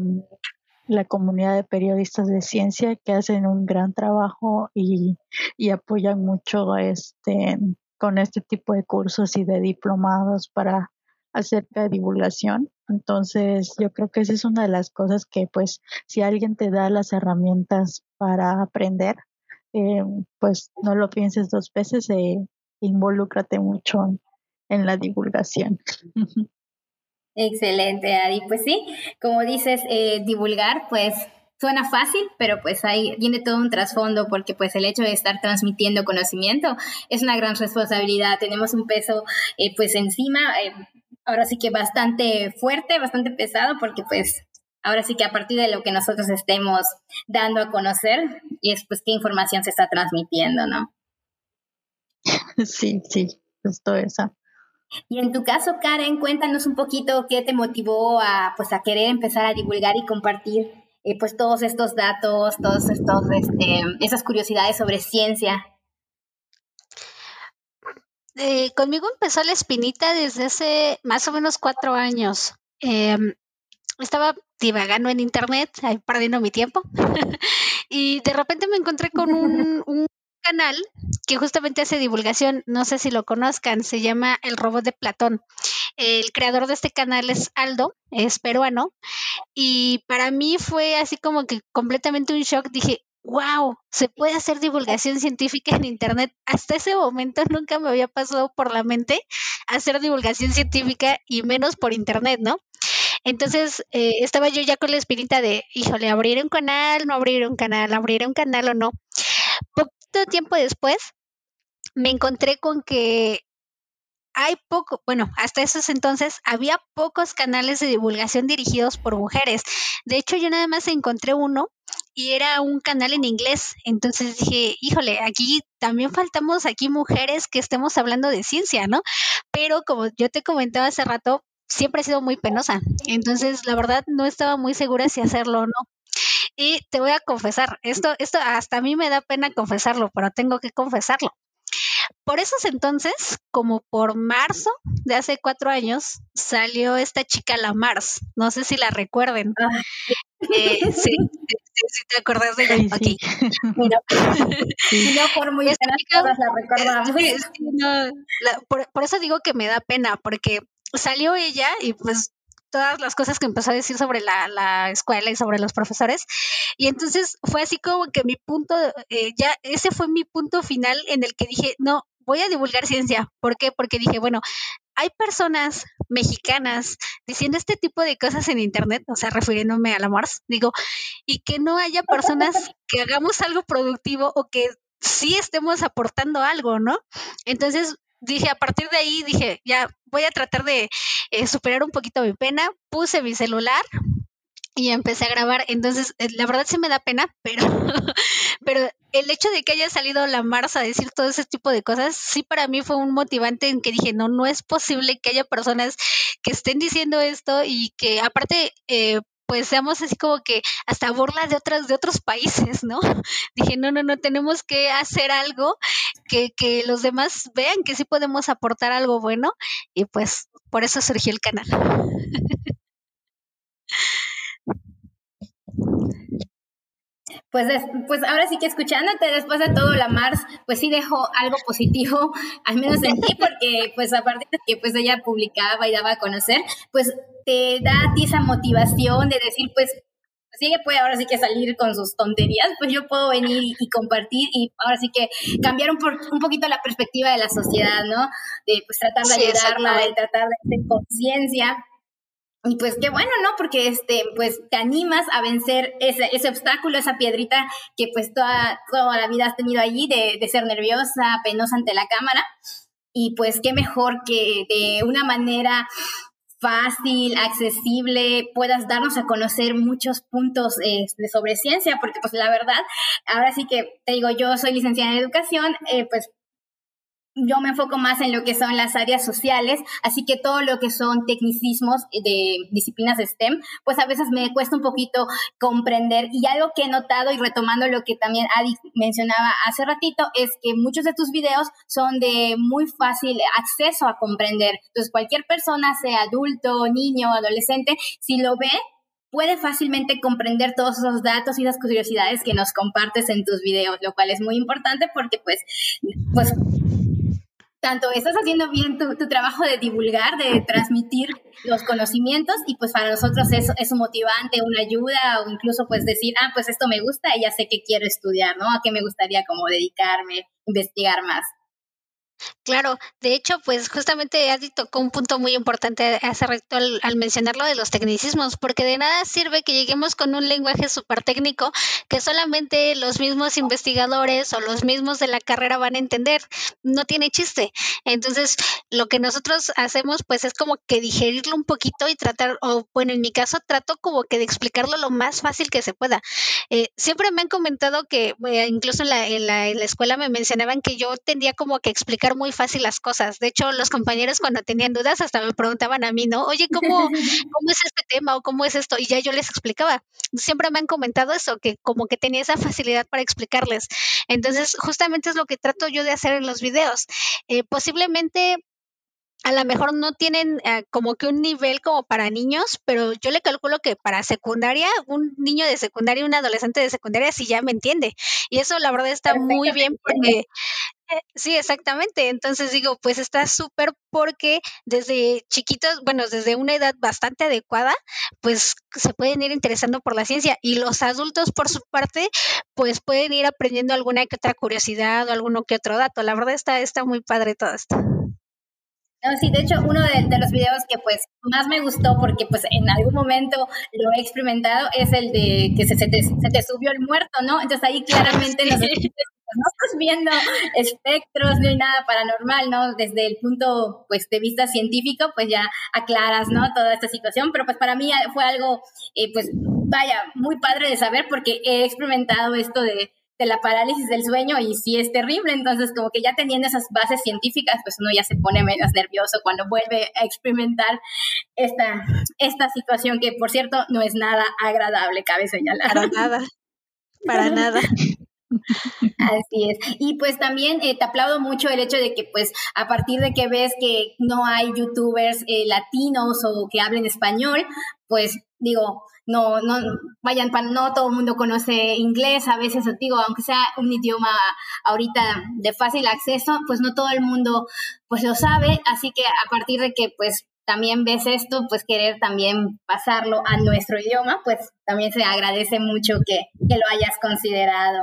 la comunidad de periodistas de ciencia que hacen un gran trabajo y, y apoyan mucho este con este tipo de cursos y de diplomados para acerca de divulgación. Entonces, yo creo que esa es una de las cosas que, pues, si alguien te da las herramientas para aprender, eh, pues no lo pienses dos veces e involúcrate mucho en, la divulgación. Excelente, Ari. Pues sí, como dices, eh, divulgar, pues suena fácil, pero pues ahí tiene todo un trasfondo porque pues el hecho de estar transmitiendo conocimiento es una gran responsabilidad. Tenemos un peso eh, pues encima ahora sí que bastante fuerte, bastante pesado, porque pues ahora sí que a partir de lo que nosotros estemos dando a conocer, y es pues qué información se está transmitiendo, ¿no? Sí, sí, justo eso. Y en tu caso, Karen, cuéntanos un poquito qué te motivó a, pues, a querer empezar a divulgar y compartir eh, pues todos estos datos, todos estos, este, esas curiosidades sobre ciencia. Eh, conmigo empezó la espinita desde hace más o menos cuatro años. Em, estaba divagando en internet, ahí perdiendo mi tiempo, y de repente me encontré con un, un, canal que justamente hace divulgación, no sé si lo conozcan, se llama El Robot de Platón. El creador de este canal es Aldo, es peruano, y para mí fue así como que completamente un shock. Dije, wow, se puede hacer divulgación científica en Internet. Hasta ese momento nunca me había pasado por la mente hacer divulgación científica y menos por Internet, ¿no? Entonces eh, estaba yo ya con la espinita de, híjole, abrir un canal, no abrir un canal, abrir un canal o no. Poquito tiempo después me encontré con que hay poco, bueno, hasta esos entonces había pocos canales de divulgación dirigidos por mujeres. De hecho, yo nada más encontré uno y era un canal en inglés. Entonces dije, híjole, aquí también faltamos aquí mujeres que estemos hablando de ciencia, ¿no? Pero como yo te comentaba hace rato, siempre he sido muy penosa. Entonces, la verdad, no estaba muy segura si hacerlo o no. Y te voy a confesar, esto, esto hasta a mí me da pena confesarlo, pero tengo que confesarlo. Por esos entonces, como por marzo de hace cuatro años, salió esta chica La Mars. No sé si la recuerden. Ah. Eh, sí, sí, te acuerdas de ella. Sí, no por muy la recordamos. por eso digo que me da pena, porque salió ella y pues todas las cosas que empezó a decir sobre la, la, escuela y sobre los profesores. Y entonces fue así como que mi punto, eh, ya ese fue mi punto final en el que dije, no, voy a divulgar ciencia. ¿Por qué? Porque dije, bueno, hay personas mexicanas diciendo este tipo de cosas en internet, o sea, refiriéndome a la Mars, digo, y que no haya personas que hagamos algo productivo o que sí estemos aportando algo, ¿no? Entonces dije, a partir de ahí, dije, ya voy a tratar de eh, superar un poquito mi pena, puse mi celular y empecé a grabar. Entonces, eh, la verdad se me da pena, pero, pero el hecho de que haya salido la Mars a decir todo ese tipo de cosas, sí para mí fue un motivante en que dije, no, no es posible que haya personas que estén diciendo esto y que aparte... Eh, pues seamos así como que hasta burla de otras de otros países, ¿no? Dije, no, no, no, tenemos que hacer algo que, que los demás vean que sí podemos aportar algo bueno y pues por eso surgió el canal. Pues, pues ahora sí que escuchándote después de todo la Mars, pues sí dejó algo positivo, al menos en ti, porque pues aparte de que pues ella publicaba y daba a conocer, pues te da a ti esa motivación de decir pues si ella puede ahora sí que salir con sus tonterías, pues yo puedo venir y, compartir y ahora sí que cambiar un, un, poquito la perspectiva de la sociedad, ¿no? De pues tratar de ayudarla, de tratar de hacer conciencia y pues qué bueno, ¿no? Porque este, pues te animas a vencer ese, ese obstáculo, esa piedrita que pues toda, toda la vida has tenido allí de, de ser nerviosa, penosa ante la cámara. Y pues qué mejor que de una manera fácil, accesible, puedas darnos a conocer muchos puntos de sobre ciencia, porque pues la verdad, ahora sí que te digo, yo soy licenciada en educación, eh, pues yo me enfoco más en lo que son las áreas sociales, así que todo lo que son tecnicismos de disciplinas STEM, pues a veces me cuesta un poquito comprender. Y algo que he notado y retomando lo que también Adi mencionaba hace ratito, es que muchos de tus videos son de muy fácil acceso a comprender. Entonces, cualquier persona, sea adulto, niño, adolescente, si lo ve, puede fácilmente comprender todos esos datos y esas curiosidades que nos compartes en tus videos, lo cual es muy importante porque pues, pues tanto estás haciendo bien tu, trabajo de divulgar, de transmitir los conocimientos y pues para nosotros eso es un motivante, una ayuda o incluso pues decir, ah, pues esto me gusta y ya sé que quiero estudiar, ¿no? A qué me gustaría como dedicarme, investigar más. Claro, de hecho, pues justamente Adi tocó un punto muy importante hace rato al, al, mencionar de los tecnicismos, porque de nada sirve que lleguemos con un lenguaje súper técnico que solamente los mismos investigadores o los mismos de la carrera van a entender. No tiene chiste. Entonces, lo que nosotros hacemos, pues es como que digerirlo un poquito y tratar, o bueno, en mi caso, trato como que de explicarlo lo más fácil que se pueda. Eh, siempre me han comentado que, eh, incluso en la, en, la, en la escuela me mencionaban que yo tendía como que explicar muy fácil las cosas. De hecho, los compañeros cuando tenían dudas hasta me preguntaban a mí, ¿no? Oye, ¿cómo, cómo es este tema o cómo es esto? Y ya yo les explicaba. Siempre me han comentado eso, que como que tenía esa facilidad para explicarles. Entonces, justamente es lo que trato yo de hacer en los videos. Eh, posiblemente a lo mejor no tienen eh, como que un nivel como para niños, pero yo le calculo que para secundaria, un niño de secundaria, un adolescente de secundaria sí ya me entiende. Y eso la verdad está muy bien porque sí, exactamente. Entonces digo, pues está súper porque desde chiquitos, bueno, desde una edad bastante adecuada, pues se pueden ir interesando por la ciencia y los adultos por su parte, pues pueden ir aprendiendo alguna que otra curiosidad o alguno que otro dato. La verdad está, está muy padre todo esto. No, sí, de hecho, uno de, los videos que pues más me gustó porque pues en algún momento lo he experimentado es el de que se, se, te, se te subió el muerto, ¿no? Entonces ahí claramente nos, no estás viendo espectros ni nada paranormal, ¿no? Desde el punto, pues, de vista científico, pues ya aclaras, ¿no? Toda esta situación, pero pues para mí fue algo, eh, pues, vaya, muy padre de saber porque he experimentado esto de, de la parálisis del sueño y sí es terrible, entonces como que ya teniendo esas bases científicas, pues uno ya se pone menos nervioso cuando vuelve a experimentar esta, esta situación que por cierto no es nada agradable, cabe señalar. Para nada, para nada. Así es. Y pues también eh, te aplaudo mucho el hecho de que pues a partir de que ves que no hay youtubers eh, latinos o que hablen español, pues digo, no, no, vayan, no todo el mundo conoce inglés, a veces, digo, aunque sea un idioma ahorita de fácil acceso, pues no todo el mundo pues lo sabe, así que a partir de que pues también ves esto, pues querer también pasarlo a nuestro idioma, pues también se agradece mucho que, que lo hayas considerado.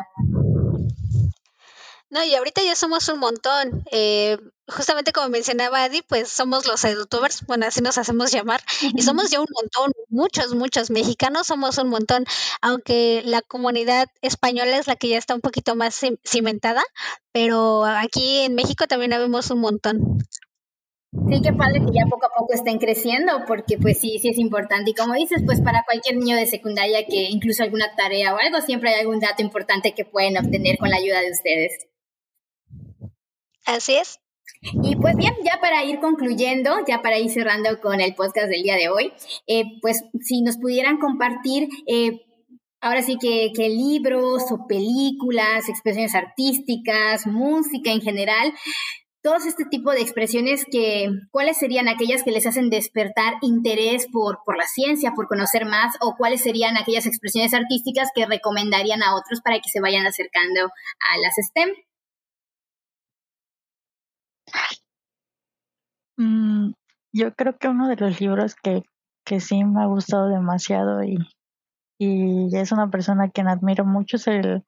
No, y ahorita ya somos un montón. Eh, justamente como mencionaba Adi, pues somos los edutubers, bueno, así nos hacemos llamar, y somos ya un montón, muchos, muchos mexicanos somos un montón, aunque la comunidad española es la que ya está un poquito más cimentada, pero aquí en México también habemos un montón. Sí, qué padre que ya poco a poco estén creciendo, porque pues sí, sí es importante. Y como dices, pues para cualquier niño de secundaria que incluso alguna tarea o algo, siempre hay algún dato importante que pueden obtener con la ayuda de ustedes. Así es. Y pues bien, ya para ir concluyendo, ya para ir cerrando con el podcast del día de hoy, eh, pues si nos pudieran compartir, eh, ahora sí que, que, libros o películas, expresiones artísticas, música en general, todos este tipo de expresiones que, ¿cuáles serían aquellas que les hacen despertar interés por, por la ciencia, por conocer más? ¿O cuáles serían aquellas expresiones artísticas que recomendarían a otros para que se vayan acercando a las STEM? Mm, yo creo que uno de los libros que, que sí me ha gustado demasiado y, y es una persona a quien admiro mucho es, el,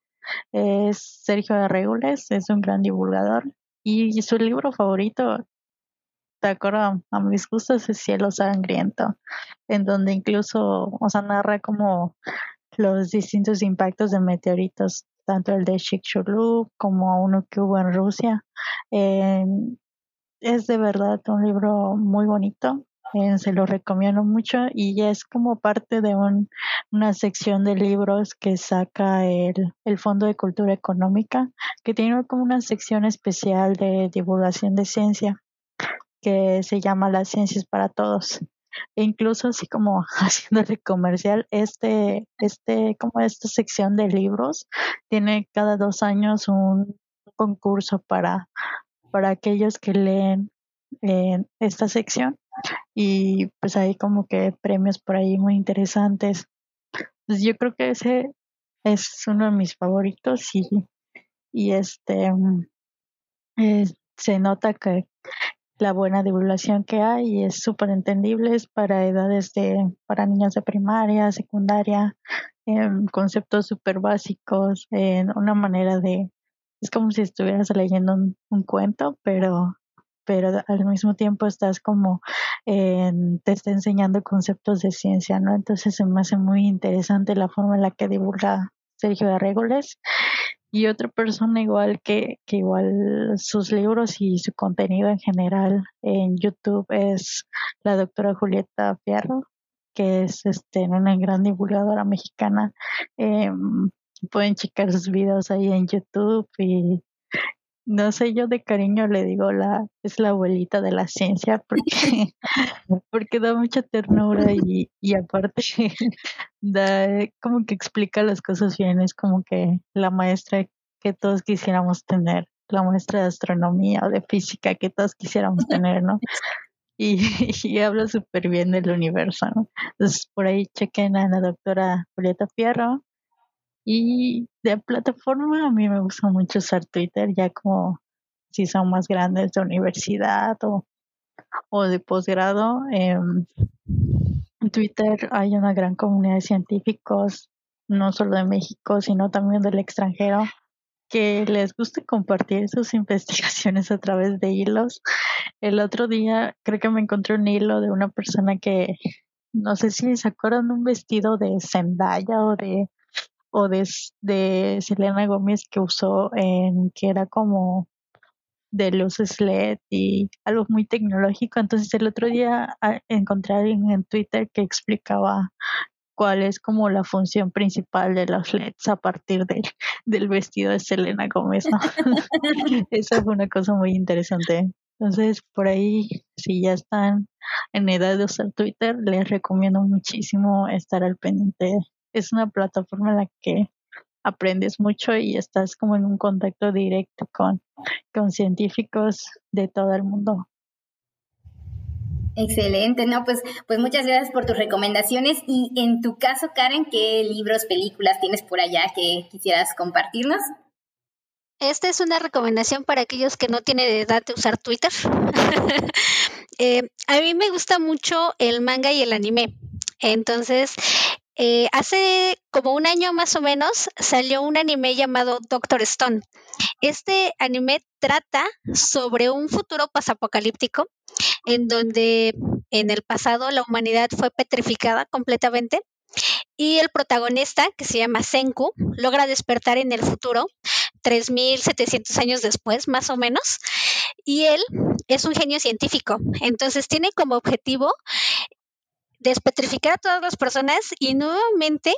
es Sergio de Regules, es un gran divulgador y su libro favorito, de acuerdo a mis gustos, es Cielo Sangriento, en donde incluso, o sea, narra como los distintos impactos de meteoritos, tanto el de Chicxulub como uno que hubo en Rusia. Es de verdad un libro muy bonito, eh, se lo recomiendo mucho y es como parte de un, una sección de libros que saca el, el Fondo de Cultura Económica, que tiene como una sección especial de divulgación de ciencia que se llama Las Ciencias para Todos. E incluso así como haciéndole comercial, este, este, como esta sección de libros tiene cada dos años un concurso para, para aquellos que leen en esta sección y pues hay como que premios por ahí muy interesantes. Pues yo creo que ese es uno de mis favoritos y, y este eh, se nota que la buena divulgación que hay es súper entendible es para edades de para niños de primaria secundaria em, conceptos súper básicos en una manera de es como si estuvieras leyendo un cuento pero pero al mismo tiempo estás como te está enseñando conceptos de ciencia, ¿no? Entonces se me hace muy interesante la forma en la que divulga Sergio de Régoles. Y otra persona igual que, que igual sus libros y su contenido en general en YouTube es la doctora Julieta Fierro, que es este una gran divulgadora mexicana. Em, pueden checar sus videos ahí en YouTube y no sé, yo de cariño le digo la, es la abuelita de la ciencia porque, porque da mucha ternura y, y aparte da, como que explica las cosas bien, es como que la maestra que todos quisiéramos tener, la maestra de astronomía o de física que todos quisiéramos tener, ¿no? Y, y habla súper bien del universo, ¿no? Entonces por ahí chequen a la doctora Julieta Fierro, y de plataforma a mí me gusta mucho usar Twitter, ya como si son más grandes de universidad o, o de posgrado. en Twitter hay una gran comunidad de científicos, no solo de México, sino también del extranjero, que les gusta compartir sus investigaciones a través de hilos. El otro día creo que me encontré un hilo de una persona que no sé si se acuerdan un vestido de Zendaya o de o de, de Selena Gómez que usó en que era como de luces LED y algo muy tecnológico. Entonces el otro día ah, encontré a alguien en Twitter que explicaba cuál es como la función principal de los LEDs a partir del, del vestido de Selena Gómez, ¿no? Esa fue una cosa muy interesante. Entonces, por ahí, si ya están en edad de usar Twitter, les recomiendo muchísimo estar al pendiente. Es una plataforma en la que aprendes mucho y estás como en un contacto directo con, con científicos de todo el mundo. Excelente, no, pues, pues muchas gracias por tus recomendaciones. Y en tu caso, Karen, ¿qué libros, películas tienes por allá que quisieras compartirnos? Esta es una recomendación para aquellos que no tienen edad de usar Twitter. Eh, a mí me gusta mucho el manga y el anime. Entonces, eh, hace como un año más o menos salió un anime llamado Doctor Stone. Este anime trata sobre un futuro pasapocalíptico en donde en el pasado la humanidad fue petrificada completamente y el protagonista, que se llama Senku, logra despertar en el futuro, 3.700 años después, más o menos, y él es un genio científico. Entonces tiene como objetivo despetrificar a todas las personas y nuevamente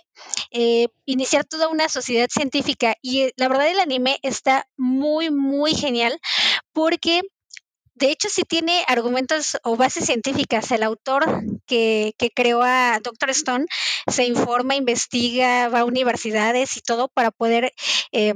eh, iniciar toda una sociedad científica. Y eh, la verdad el anime está muy, muy genial porque de hecho sí tiene argumentos o bases científicas. El autor que, que creó a Doctor Stone se informa, investiga, va a universidades y todo para poder... Eh,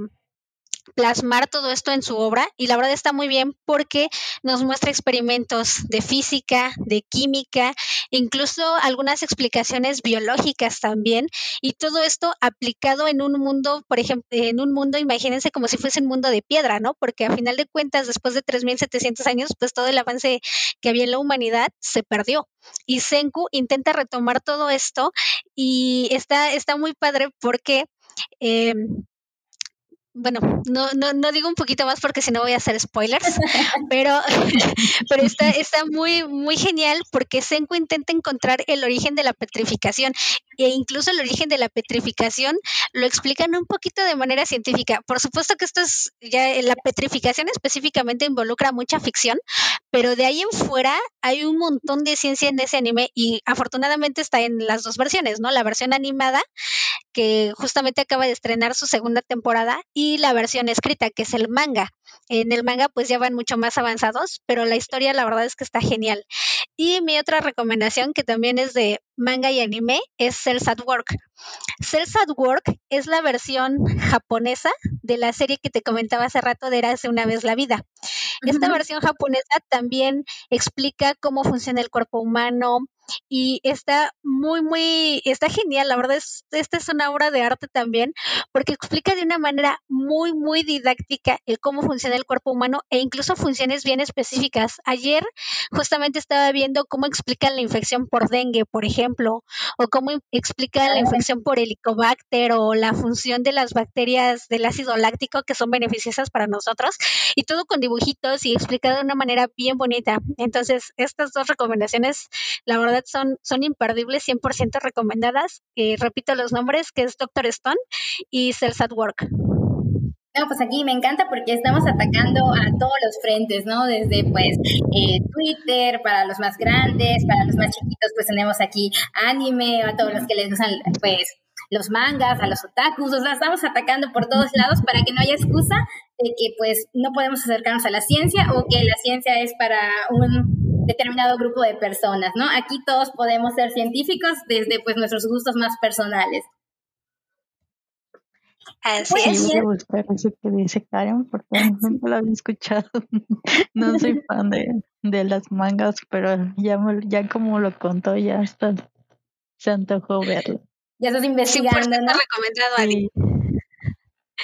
plasmar todo esto en su obra y la verdad está muy bien porque nos muestra experimentos de física, de química, incluso algunas explicaciones biológicas también y todo esto aplicado en un mundo, por ejemplo, en un mundo, imagínense como si fuese un mundo de piedra, ¿no? Porque a final de cuentas, después de 3.700 años, pues todo el avance que había en la humanidad se perdió. Y Senku intenta retomar todo esto y está, está muy padre porque... Eh, bueno, no, no, no digo un poquito más porque si no voy a hacer spoilers, pero, pero está, está muy, muy genial porque Senku intenta encontrar el origen de la petrificación e incluso el origen de la petrificación lo explican un poquito de manera científica. Por supuesto que esto es ya la petrificación específicamente involucra mucha ficción, pero de ahí en fuera hay un montón de ciencia en ese anime y afortunadamente está en las dos versiones, ¿no? La versión animada que justamente acaba de estrenar su segunda temporada y la versión escrita, que es el manga. En el manga pues ya van mucho más avanzados, pero la historia la verdad es que está genial. Y mi otra recomendación, que también es de manga y anime, es Cells at Work. Cells at Work es la versión japonesa de la serie que te comentaba hace rato de Hace una vez la vida. Esta versión japonesa también explica cómo funciona el cuerpo humano, y está muy, muy, está genial. La verdad es, esta es una obra de arte también, porque explica de una manera muy, muy didáctica el cómo funciona el cuerpo humano e incluso funciones bien específicas. Ayer justamente estaba viendo cómo explican la infección por dengue, por ejemplo, o cómo explican la infección por helicobacter o la función de las bacterias del ácido láctico que son beneficiosas para nosotros, y todo con dibujitos y explicado de una manera bien bonita. Entonces, estas dos recomendaciones, la verdad, son, son imperdibles, 100% recomendadas. Eh, repito los nombres, que es Doctor Stone y Cells at Work. No, pues aquí me encanta porque estamos atacando a todos los frentes, ¿no? Desde pues eh, Twitter para los más grandes, para los más chiquitos pues tenemos aquí anime, a todos los que les gustan pues los mangas, a los otakus, o sea, estamos atacando por todos lados para que no haya excusa de que pues no podemos acercarnos a la ciencia o que la ciencia es para un determinado grupo de personas, ¿no? Aquí todos podemos ser científicos desde pues nuestros gustos más personales. Así es. Voy a buscar eso que dice Karen porque nunca lo había escuchado. no soy fan de, de las mangas, pero ya, ya como lo contó, ya hasta se antojó verlo. Ya estás investigando, ¿no? recomendado, Ali. Sí,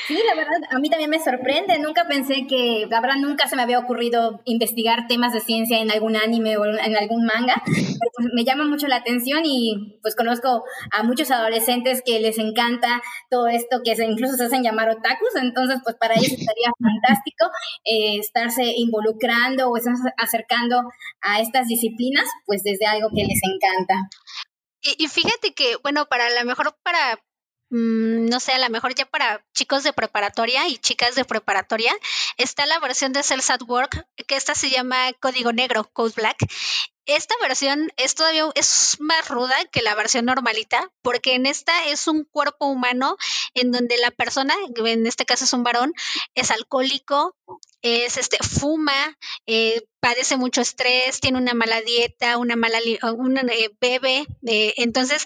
la verdad, a mí también me sorprende. Nunca pensé que, la verdad, nunca se me había ocurrido investigar temas de ciencia en algún anime o en algún manga. Pero pues, me llama mucho la atención y pues conozco a muchos adolescentes que les encanta todo esto, que incluso se hacen llamar otakus. Entonces, pues para ellos estaría fantástico eh, estarse involucrando o estarse acercando a estas disciplinas, pues desde algo que les encanta. Y, y fíjate que, bueno, para lo mejor para no sé, a lo mejor ya para chicos de preparatoria y chicas de preparatoria, está la versión de Cells at Work, que esta se llama Código Negro, Code Black. esta versión es todavía es más ruda que la versión normalita, porque en esta es un cuerpo humano en donde la persona, en este caso es un varón, es alcohólico, es este fuma, eh, padece mucho estrés, tiene una mala dieta, una mala un eh, bebe, eh, entonces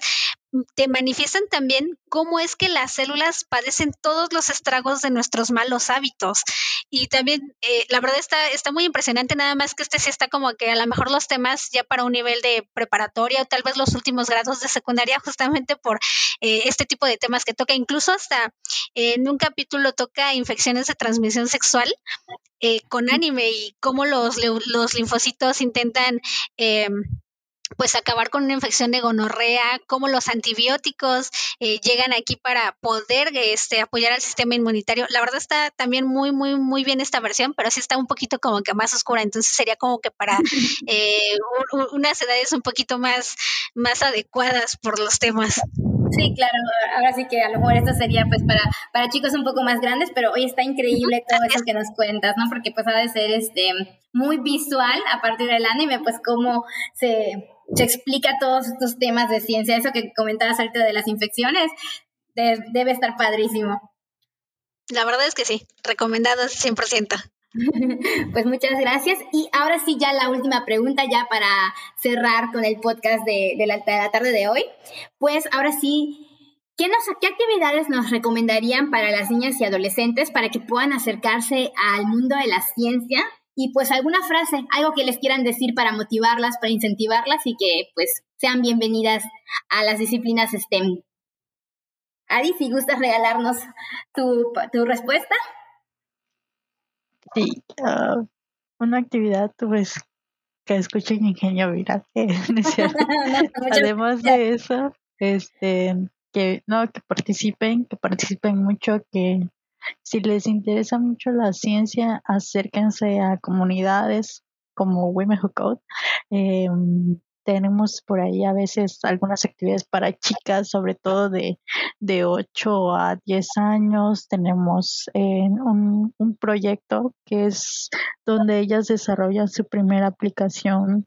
te manifiestan también cómo es que las células padecen todos los estragos de nuestros malos hábitos. Y también, eh, la verdad está, está muy impresionante, nada más que este sí está como que a lo mejor los temas ya para un nivel de preparatoria o tal vez los últimos grados de secundaria, justamente por este tipo de temas que toca. Incluso hasta en un capítulo toca infecciones de transmisión sexual. Eh, con anime y cómo los, los linfocitos intentan em, pues acabar con una infección de gonorrea, cómo los antibióticos eh, llegan aquí para poder este, apoyar al sistema inmunitario. La verdad está también muy, muy, muy bien esta versión, pero sí está un poquito como que más oscura, entonces sería como que para eh, unas edades un poquito más, más adecuadas por los temas. Sí, claro, ahora sí que a lo mejor esto sería pues para, para chicos un poco más grandes, pero hoy está increíble todo eso que nos cuentas, ¿no? Porque pues ha de ser este muy visual a partir del anime, pues cómo se se explica todos estos temas de ciencia. Eso que comentabas ahorita de las infecciones debe estar padrísimo. La verdad es que sí, recomendado 100%. Pues muchas gracias. Y ahora sí, ya la última pregunta, ya para cerrar con el podcast de, la, de la, tarde de hoy. Pues ahora sí, ¿qué, nos, ¿qué actividades nos recomendarían para las niñas y adolescentes para que puedan acercarse al mundo de la ciencia y pues alguna frase, algo que les quieran decir para motivarlas, para incentivarlas y que pues sean bienvenidas a las disciplinas STEM. Adi, si gustas regalarnos tu, tu respuesta. Sí, ah, una actividad pues que escuchen Ingenio Viral. Además de eso, este que no que participen, que participen mucho, que si les interesa mucho la ciencia, acérquense a comunidades como Women Who Code. Em, tenemos por ahí a veces algunas actividades para chicas, sobre todo de, de 8 a 10 años. Tenemos eh, un, un, proyecto que es donde ellas desarrollan su primera aplicación,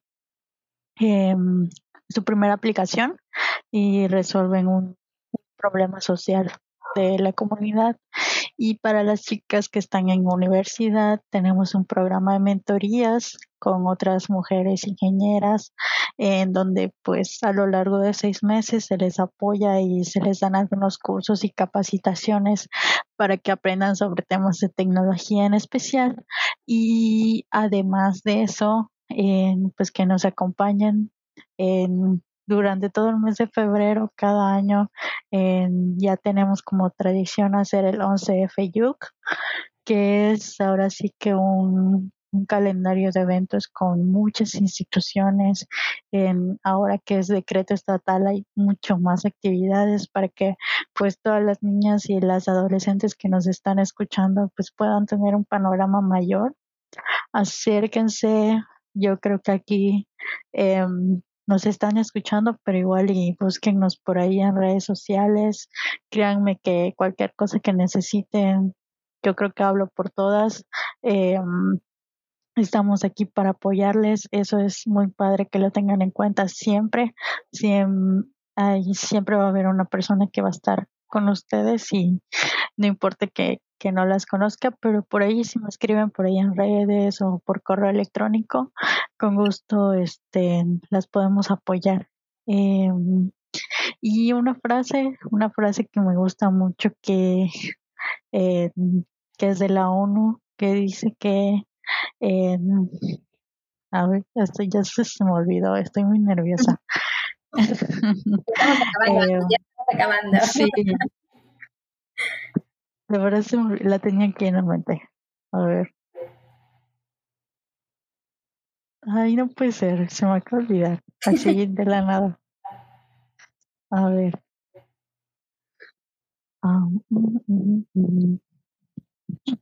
em, su primera aplicación y resuelven un problema social de la comunidad. Y para las chicas que están en universidad, tenemos un programa de mentorías con otras mujeres ingenieras, en donde pues a lo largo de seis meses se les apoya y se les dan algunos cursos y capacitaciones para que aprendan sobre temas de tecnología en especial. Y además de eso, pues que nos acompañen en durante todo el mes de febrero cada año ya tenemos como tradición hacer el 11F YUC, que es ahora sí que un, calendario de eventos con muchas instituciones. Ahora que es decreto estatal hay mucho más actividades para que pues todas las niñas y las adolescentes que nos están escuchando pues puedan tener un panorama mayor. Acérquense, yo creo que aquí eh, nos están escuchando, pero igual y búsquennos por ahí en redes sociales. Créanme que cualquier cosa que necesiten, yo creo que hablo por todas. Eh, estamos aquí para apoyarles. Eso es muy padre que lo tengan en cuenta siempre. siempre, siempre va a haber una persona que va a estar con ustedes y no importa que, que no las conozca, pero por ahí si me escriben por ahí en redes o por correo electrónico, con gusto este, las podemos apoyar. Em, y una frase, una frase que me gusta mucho que, eh, que es de la ONU, que dice que em, a ver, esto ya se, me olvidó, estoy muy nerviosa. Estamos acabando, em, Sí, de verdad se la tenía aquí en la mente. A ver. Ay, no puede ser, se me acaba de olvidar. Así de la nada. A ver. Ah, mm, mm, mm,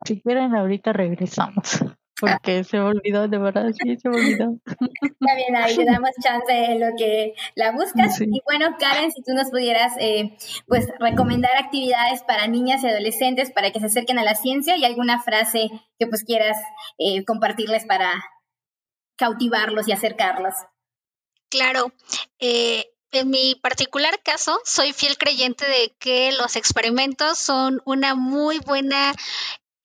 si quieren, ahorita regresamos porque se me olvidó, de verdad, sí, se me olvidó. Está bien, ahí le damos chance de lo que la buscas. Y bueno, Karen, si tú nos pudieras, eh, pues, recomendar actividades para niñas y adolescentes para que se acerquen a la ciencia y alguna frase que pues quieras eh, compartirles para cautivarlos y acercarlos. Claro. Eh, en mi particular caso, soy fiel creyente de que los experimentos son una muy buena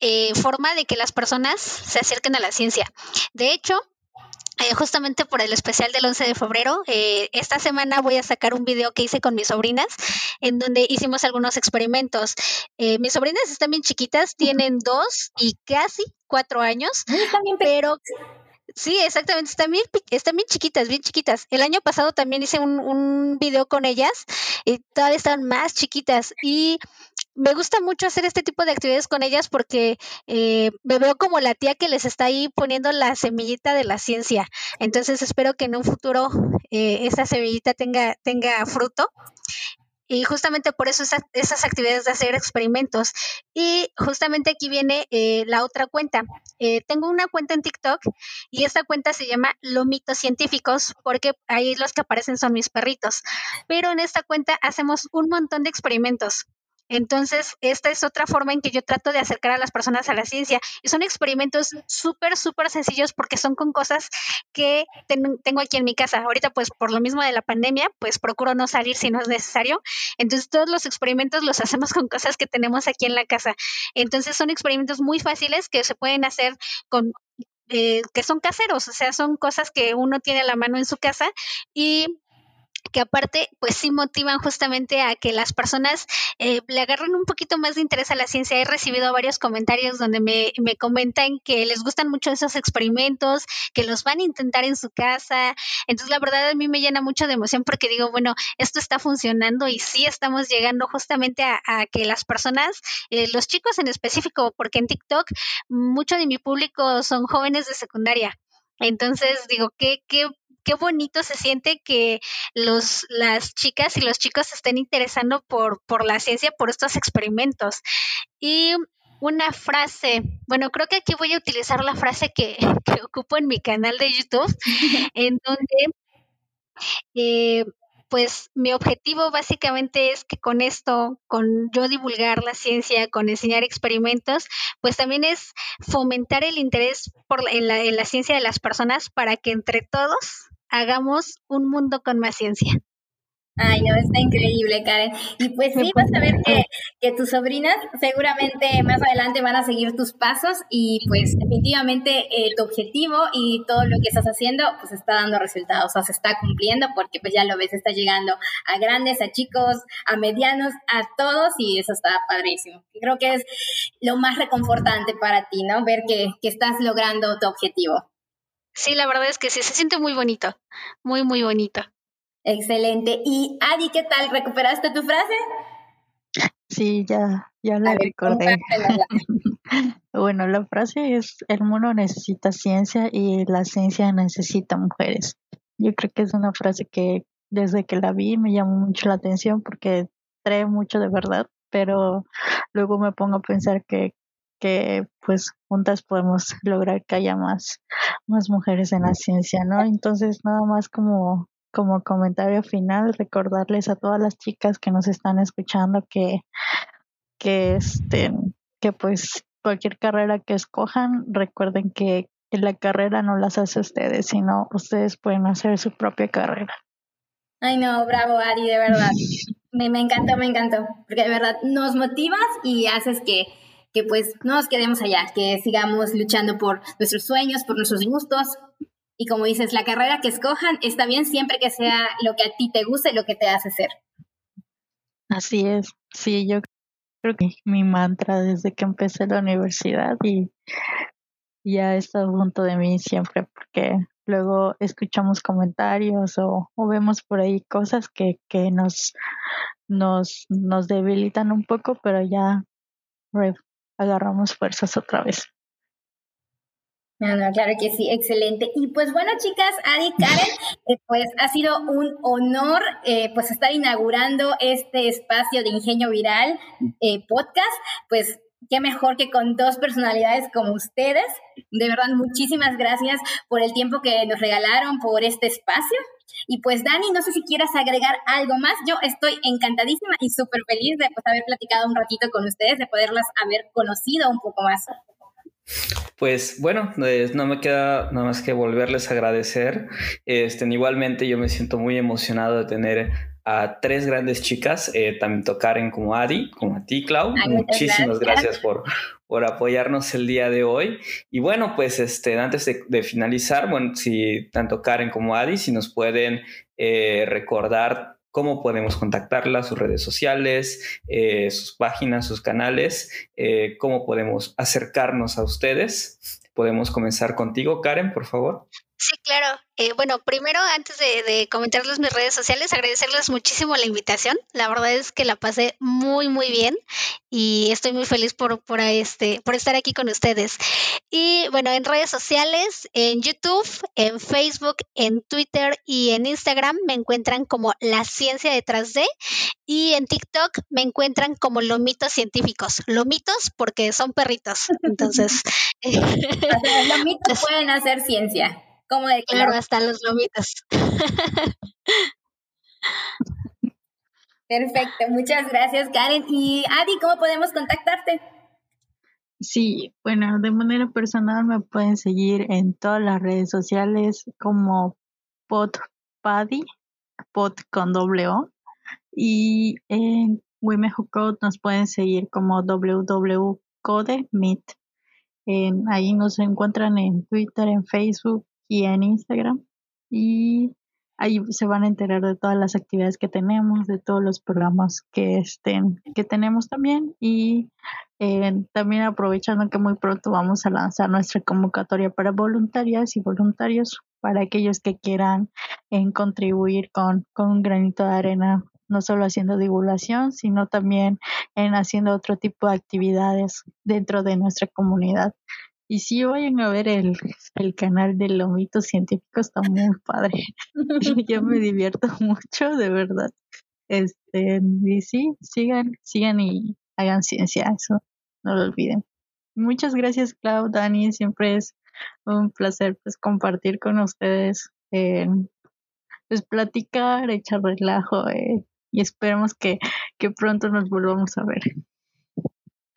eh, forma de que las personas se acerquen a la ciencia. De hecho, eh, justamente por el especial del 11 de febrero, eh, esta semana voy a sacar un video que hice con mis sobrinas, en donde hicimos algunos experimentos. mis sobrinas están bien chiquitas, tienen dos y casi cuatro años, pero Sí, exactamente, están bien, están bien chiquitas, bien chiquitas. El año pasado también hice un, un video con ellas y todavía están más chiquitas y me gusta mucho hacer este tipo de actividades con ellas porque eh, me veo como la tía que les está ahí poniendo la semillita de la ciencia. Entonces espero que en un futuro eh, esa semillita tenga, tenga fruto y justamente por eso esas, actividades de hacer experimentos. Y justamente aquí viene eh, la otra cuenta. Eh, tengo una cuenta en TikTok y esta cuenta se llama Lomitos Científicos porque ahí los que aparecen son mis perritos. Pero en esta cuenta hacemos un montón de experimentos. Entonces, esta es otra forma en que yo trato de acercar a las personas a la ciencia. Y son experimentos súper, súper sencillos porque son con cosas que tengo aquí en mi casa. Ahorita, pues, por lo mismo de la pandemia, pues procuro no salir si no es necesario. Entonces, todos los experimentos los hacemos con cosas que tenemos aquí en la casa. Entonces, son experimentos muy fáciles que se pueden hacer con eh, que son caseros, o sea, son cosas que uno tiene a la mano en su casa y que aparte, pues sí motivan justamente a que las personas eh, le agarren un poquito más de interés a la ciencia. He recibido varios comentarios donde me, me, comentan que les gustan mucho esos experimentos, que los van a intentar en su casa. Entonces, la verdad a mí me llena mucho de emoción porque digo, bueno, esto está funcionando y sí estamos llegando justamente a, que las personas, eh, los chicos en específico, porque en TikTok mucho de mi público son jóvenes de secundaria. Entonces digo, qué, qué qué bonito se siente que los, las chicas y los chicos se estén interesando por, por la ciencia, por estos experimentos. Y una frase, bueno, creo que aquí voy a utilizar la frase que, que ocupo en mi canal de YouTube, en donde eh, pues mi objetivo básicamente es que con esto, con yo divulgar la ciencia, con enseñar experimentos, pues también es fomentar el interés por en, la, en la ciencia de las personas para que entre todos hagamos un mundo con más ciencia. Ay, no, está increíble, Karen. Y pues sí, vas a ver que, que, tus sobrinas seguramente más adelante van a seguir tus pasos y pues definitivamente eh, tu objetivo y todo lo que estás haciendo pues está dando resultados, o sea, se está cumpliendo porque pues ya lo ves, está llegando a grandes, a chicos, a medianos, a todos y eso está padrísimo. Creo que es lo más reconfortante para ti, ¿no? Ver que, que estás logrando tu objetivo. Sí, la verdad es que sí, se siente muy bonito, muy, muy bonito. Excelente. Y Adi, ¿qué tal? ¿Recuperaste tu frase? Sí, ya, ya la recordé. bueno, la frase es, el mundo necesita ciencia y la ciencia necesita mujeres. Yo creo que es una frase que desde que la vi me llamó mucho la atención porque trae mucho de verdad, pero luego me pongo a pensar que que pues juntas podemos lograr que haya más, más mujeres en la ciencia, ¿no? Entonces nada más como, como comentario final, recordarles a todas las chicas que nos están escuchando que, que este, que pues cualquier carrera que escojan, recuerden que, la carrera no las hace ustedes, sino ustedes pueden hacer su propia carrera. Ay, no, bravo, Ari, de verdad. Me, me encantó, me encantó, porque de verdad nos motivas y haces que que pues no nos quedemos allá, que sigamos luchando por nuestros sueños, por nuestros gustos. Y como dices, la carrera que escojan está bien siempre que sea lo que a ti te guste lo que te hace ser. Así es, sí, yo creo que mi mantra desde que empecé la universidad y ya estado junto de mí siempre porque luego escuchamos comentarios o, vemos por ahí cosas que, que nos, nos, nos debilitan un poco, pero ya agarramos fuerzas otra vez. claro que sí, excelente. Y pues bueno, chicas, Adi, Karen, eh, pues ha sido un honor eh, pues estar inaugurando este espacio de Ingenio Viral eh, podcast. Pues qué mejor que con dos personalidades como ustedes. De verdad, muchísimas gracias por el tiempo que nos regalaron, por este espacio. Y pues Dani, no sé si quieras agregar algo más. Yo estoy encantadísima y súper feliz de pues, haber platicado un ratito con ustedes, de poderlas haber conocido un poco más. pues bueno, pues, no me queda nada más que volverles a agradecer. Este, igualmente yo me siento muy emocionado de tener a tres grandes chicas, eh, tanto Karen como Adi, como a ti, Clau. Muchísimas gracias, por, por apoyarnos el día de hoy. Y bueno, pues este, antes de, finalizar, bueno, si tanto Karen como Adi, si nos pueden eh, recordar cómo podemos contactarla, sus redes sociales, eh, sus páginas, sus canales, eh, cómo podemos acercarnos a ustedes. Podemos comenzar contigo, Karen, por favor. Sí, claro. Eh, bueno, primero, antes de, comentarles mis redes sociales, agradecerles muchísimo la invitación. La verdad es que la pasé muy, muy bien y estoy muy feliz por, por, este, por estar aquí con ustedes. Y bueno, en redes sociales, en YouTube, en Facebook, en Twitter y en Instagram me encuentran como La Ciencia detrás de y en TikTok me encuentran como Lomitos Científicos. Lomitos porque son perritos. Entonces... lomitos pueden hacer ciencia. Como de claro, hasta los lomitos. Perfecto, muchas gracias Karen. Y Adi, ¿cómo podemos contactarte? Sí, bueno, de manera personal me pueden seguir en todas las redes sociales como podpadi, pod con doble O, y en Wimejo Code nos pueden seguir como www.codemit. ahí nos encuentran en Twitter, en Facebook y en Instagram. Y ahí se van a enterar de todas las actividades que tenemos, de todos los programas que estén, que tenemos también. Y eh, también aprovechando que muy pronto vamos a lanzar nuestra convocatoria para voluntarias y voluntarios, para aquellos que quieran en contribuir con, con un granito de arena no solo haciendo divulgación, sino también en haciendo otro tipo de actividades dentro de nuestra comunidad. Y sí, vayan a ver el, el canal de Lomitos Científicos, está muy padre. Yo me divierto mucho, de verdad. Este, y sí, sigan, sigan y hagan ciencia, eso no lo olviden. Muchas gracias, Clau, Dani, siempre es un placer pues compartir con ustedes, eh, pues platicar, echar relajo eh, y esperemos que, que pronto nos volvamos a ver.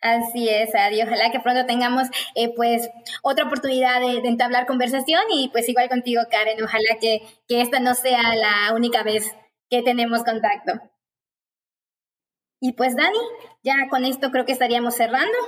Así es, Adi. Ojalá que pronto tengamos eh, pues otra oportunidad de, entablar conversación y pues igual contigo, Karen. Ojalá que, que esta no sea la única vez que tenemos contacto. Y pues Dani, ya con esto creo que estaríamos cerrando.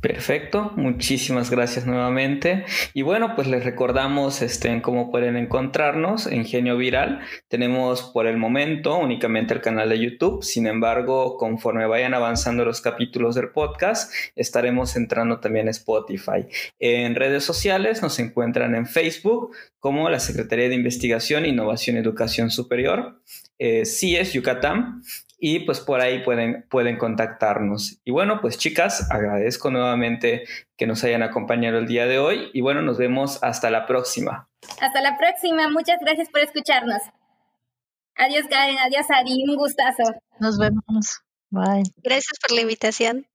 Perfecto, muchísimas gracias nuevamente. Y bueno, pues les recordamos este, cómo pueden encontrarnos en Genio Viral. Tenemos por el momento únicamente el canal de YouTube, sin embargo, conforme vayan avanzando los capítulos del podcast, estaremos entrando también a Spotify. En redes sociales nos encuentran en Facebook como la Secretaría de Investigación, Innovación y Educación Superior, eh, CIES Yucatán, y pues por ahí pueden, pueden contactarnos. Y bueno, pues chicas, agradezco nuevamente que nos hayan acompañado el día de hoy y bueno, nos vemos hasta la próxima. Hasta la próxima, muchas gracias por escucharnos. Adiós Karen, adiós Ari, un gustazo. Nos vemos. Bye. Gracias por la invitación.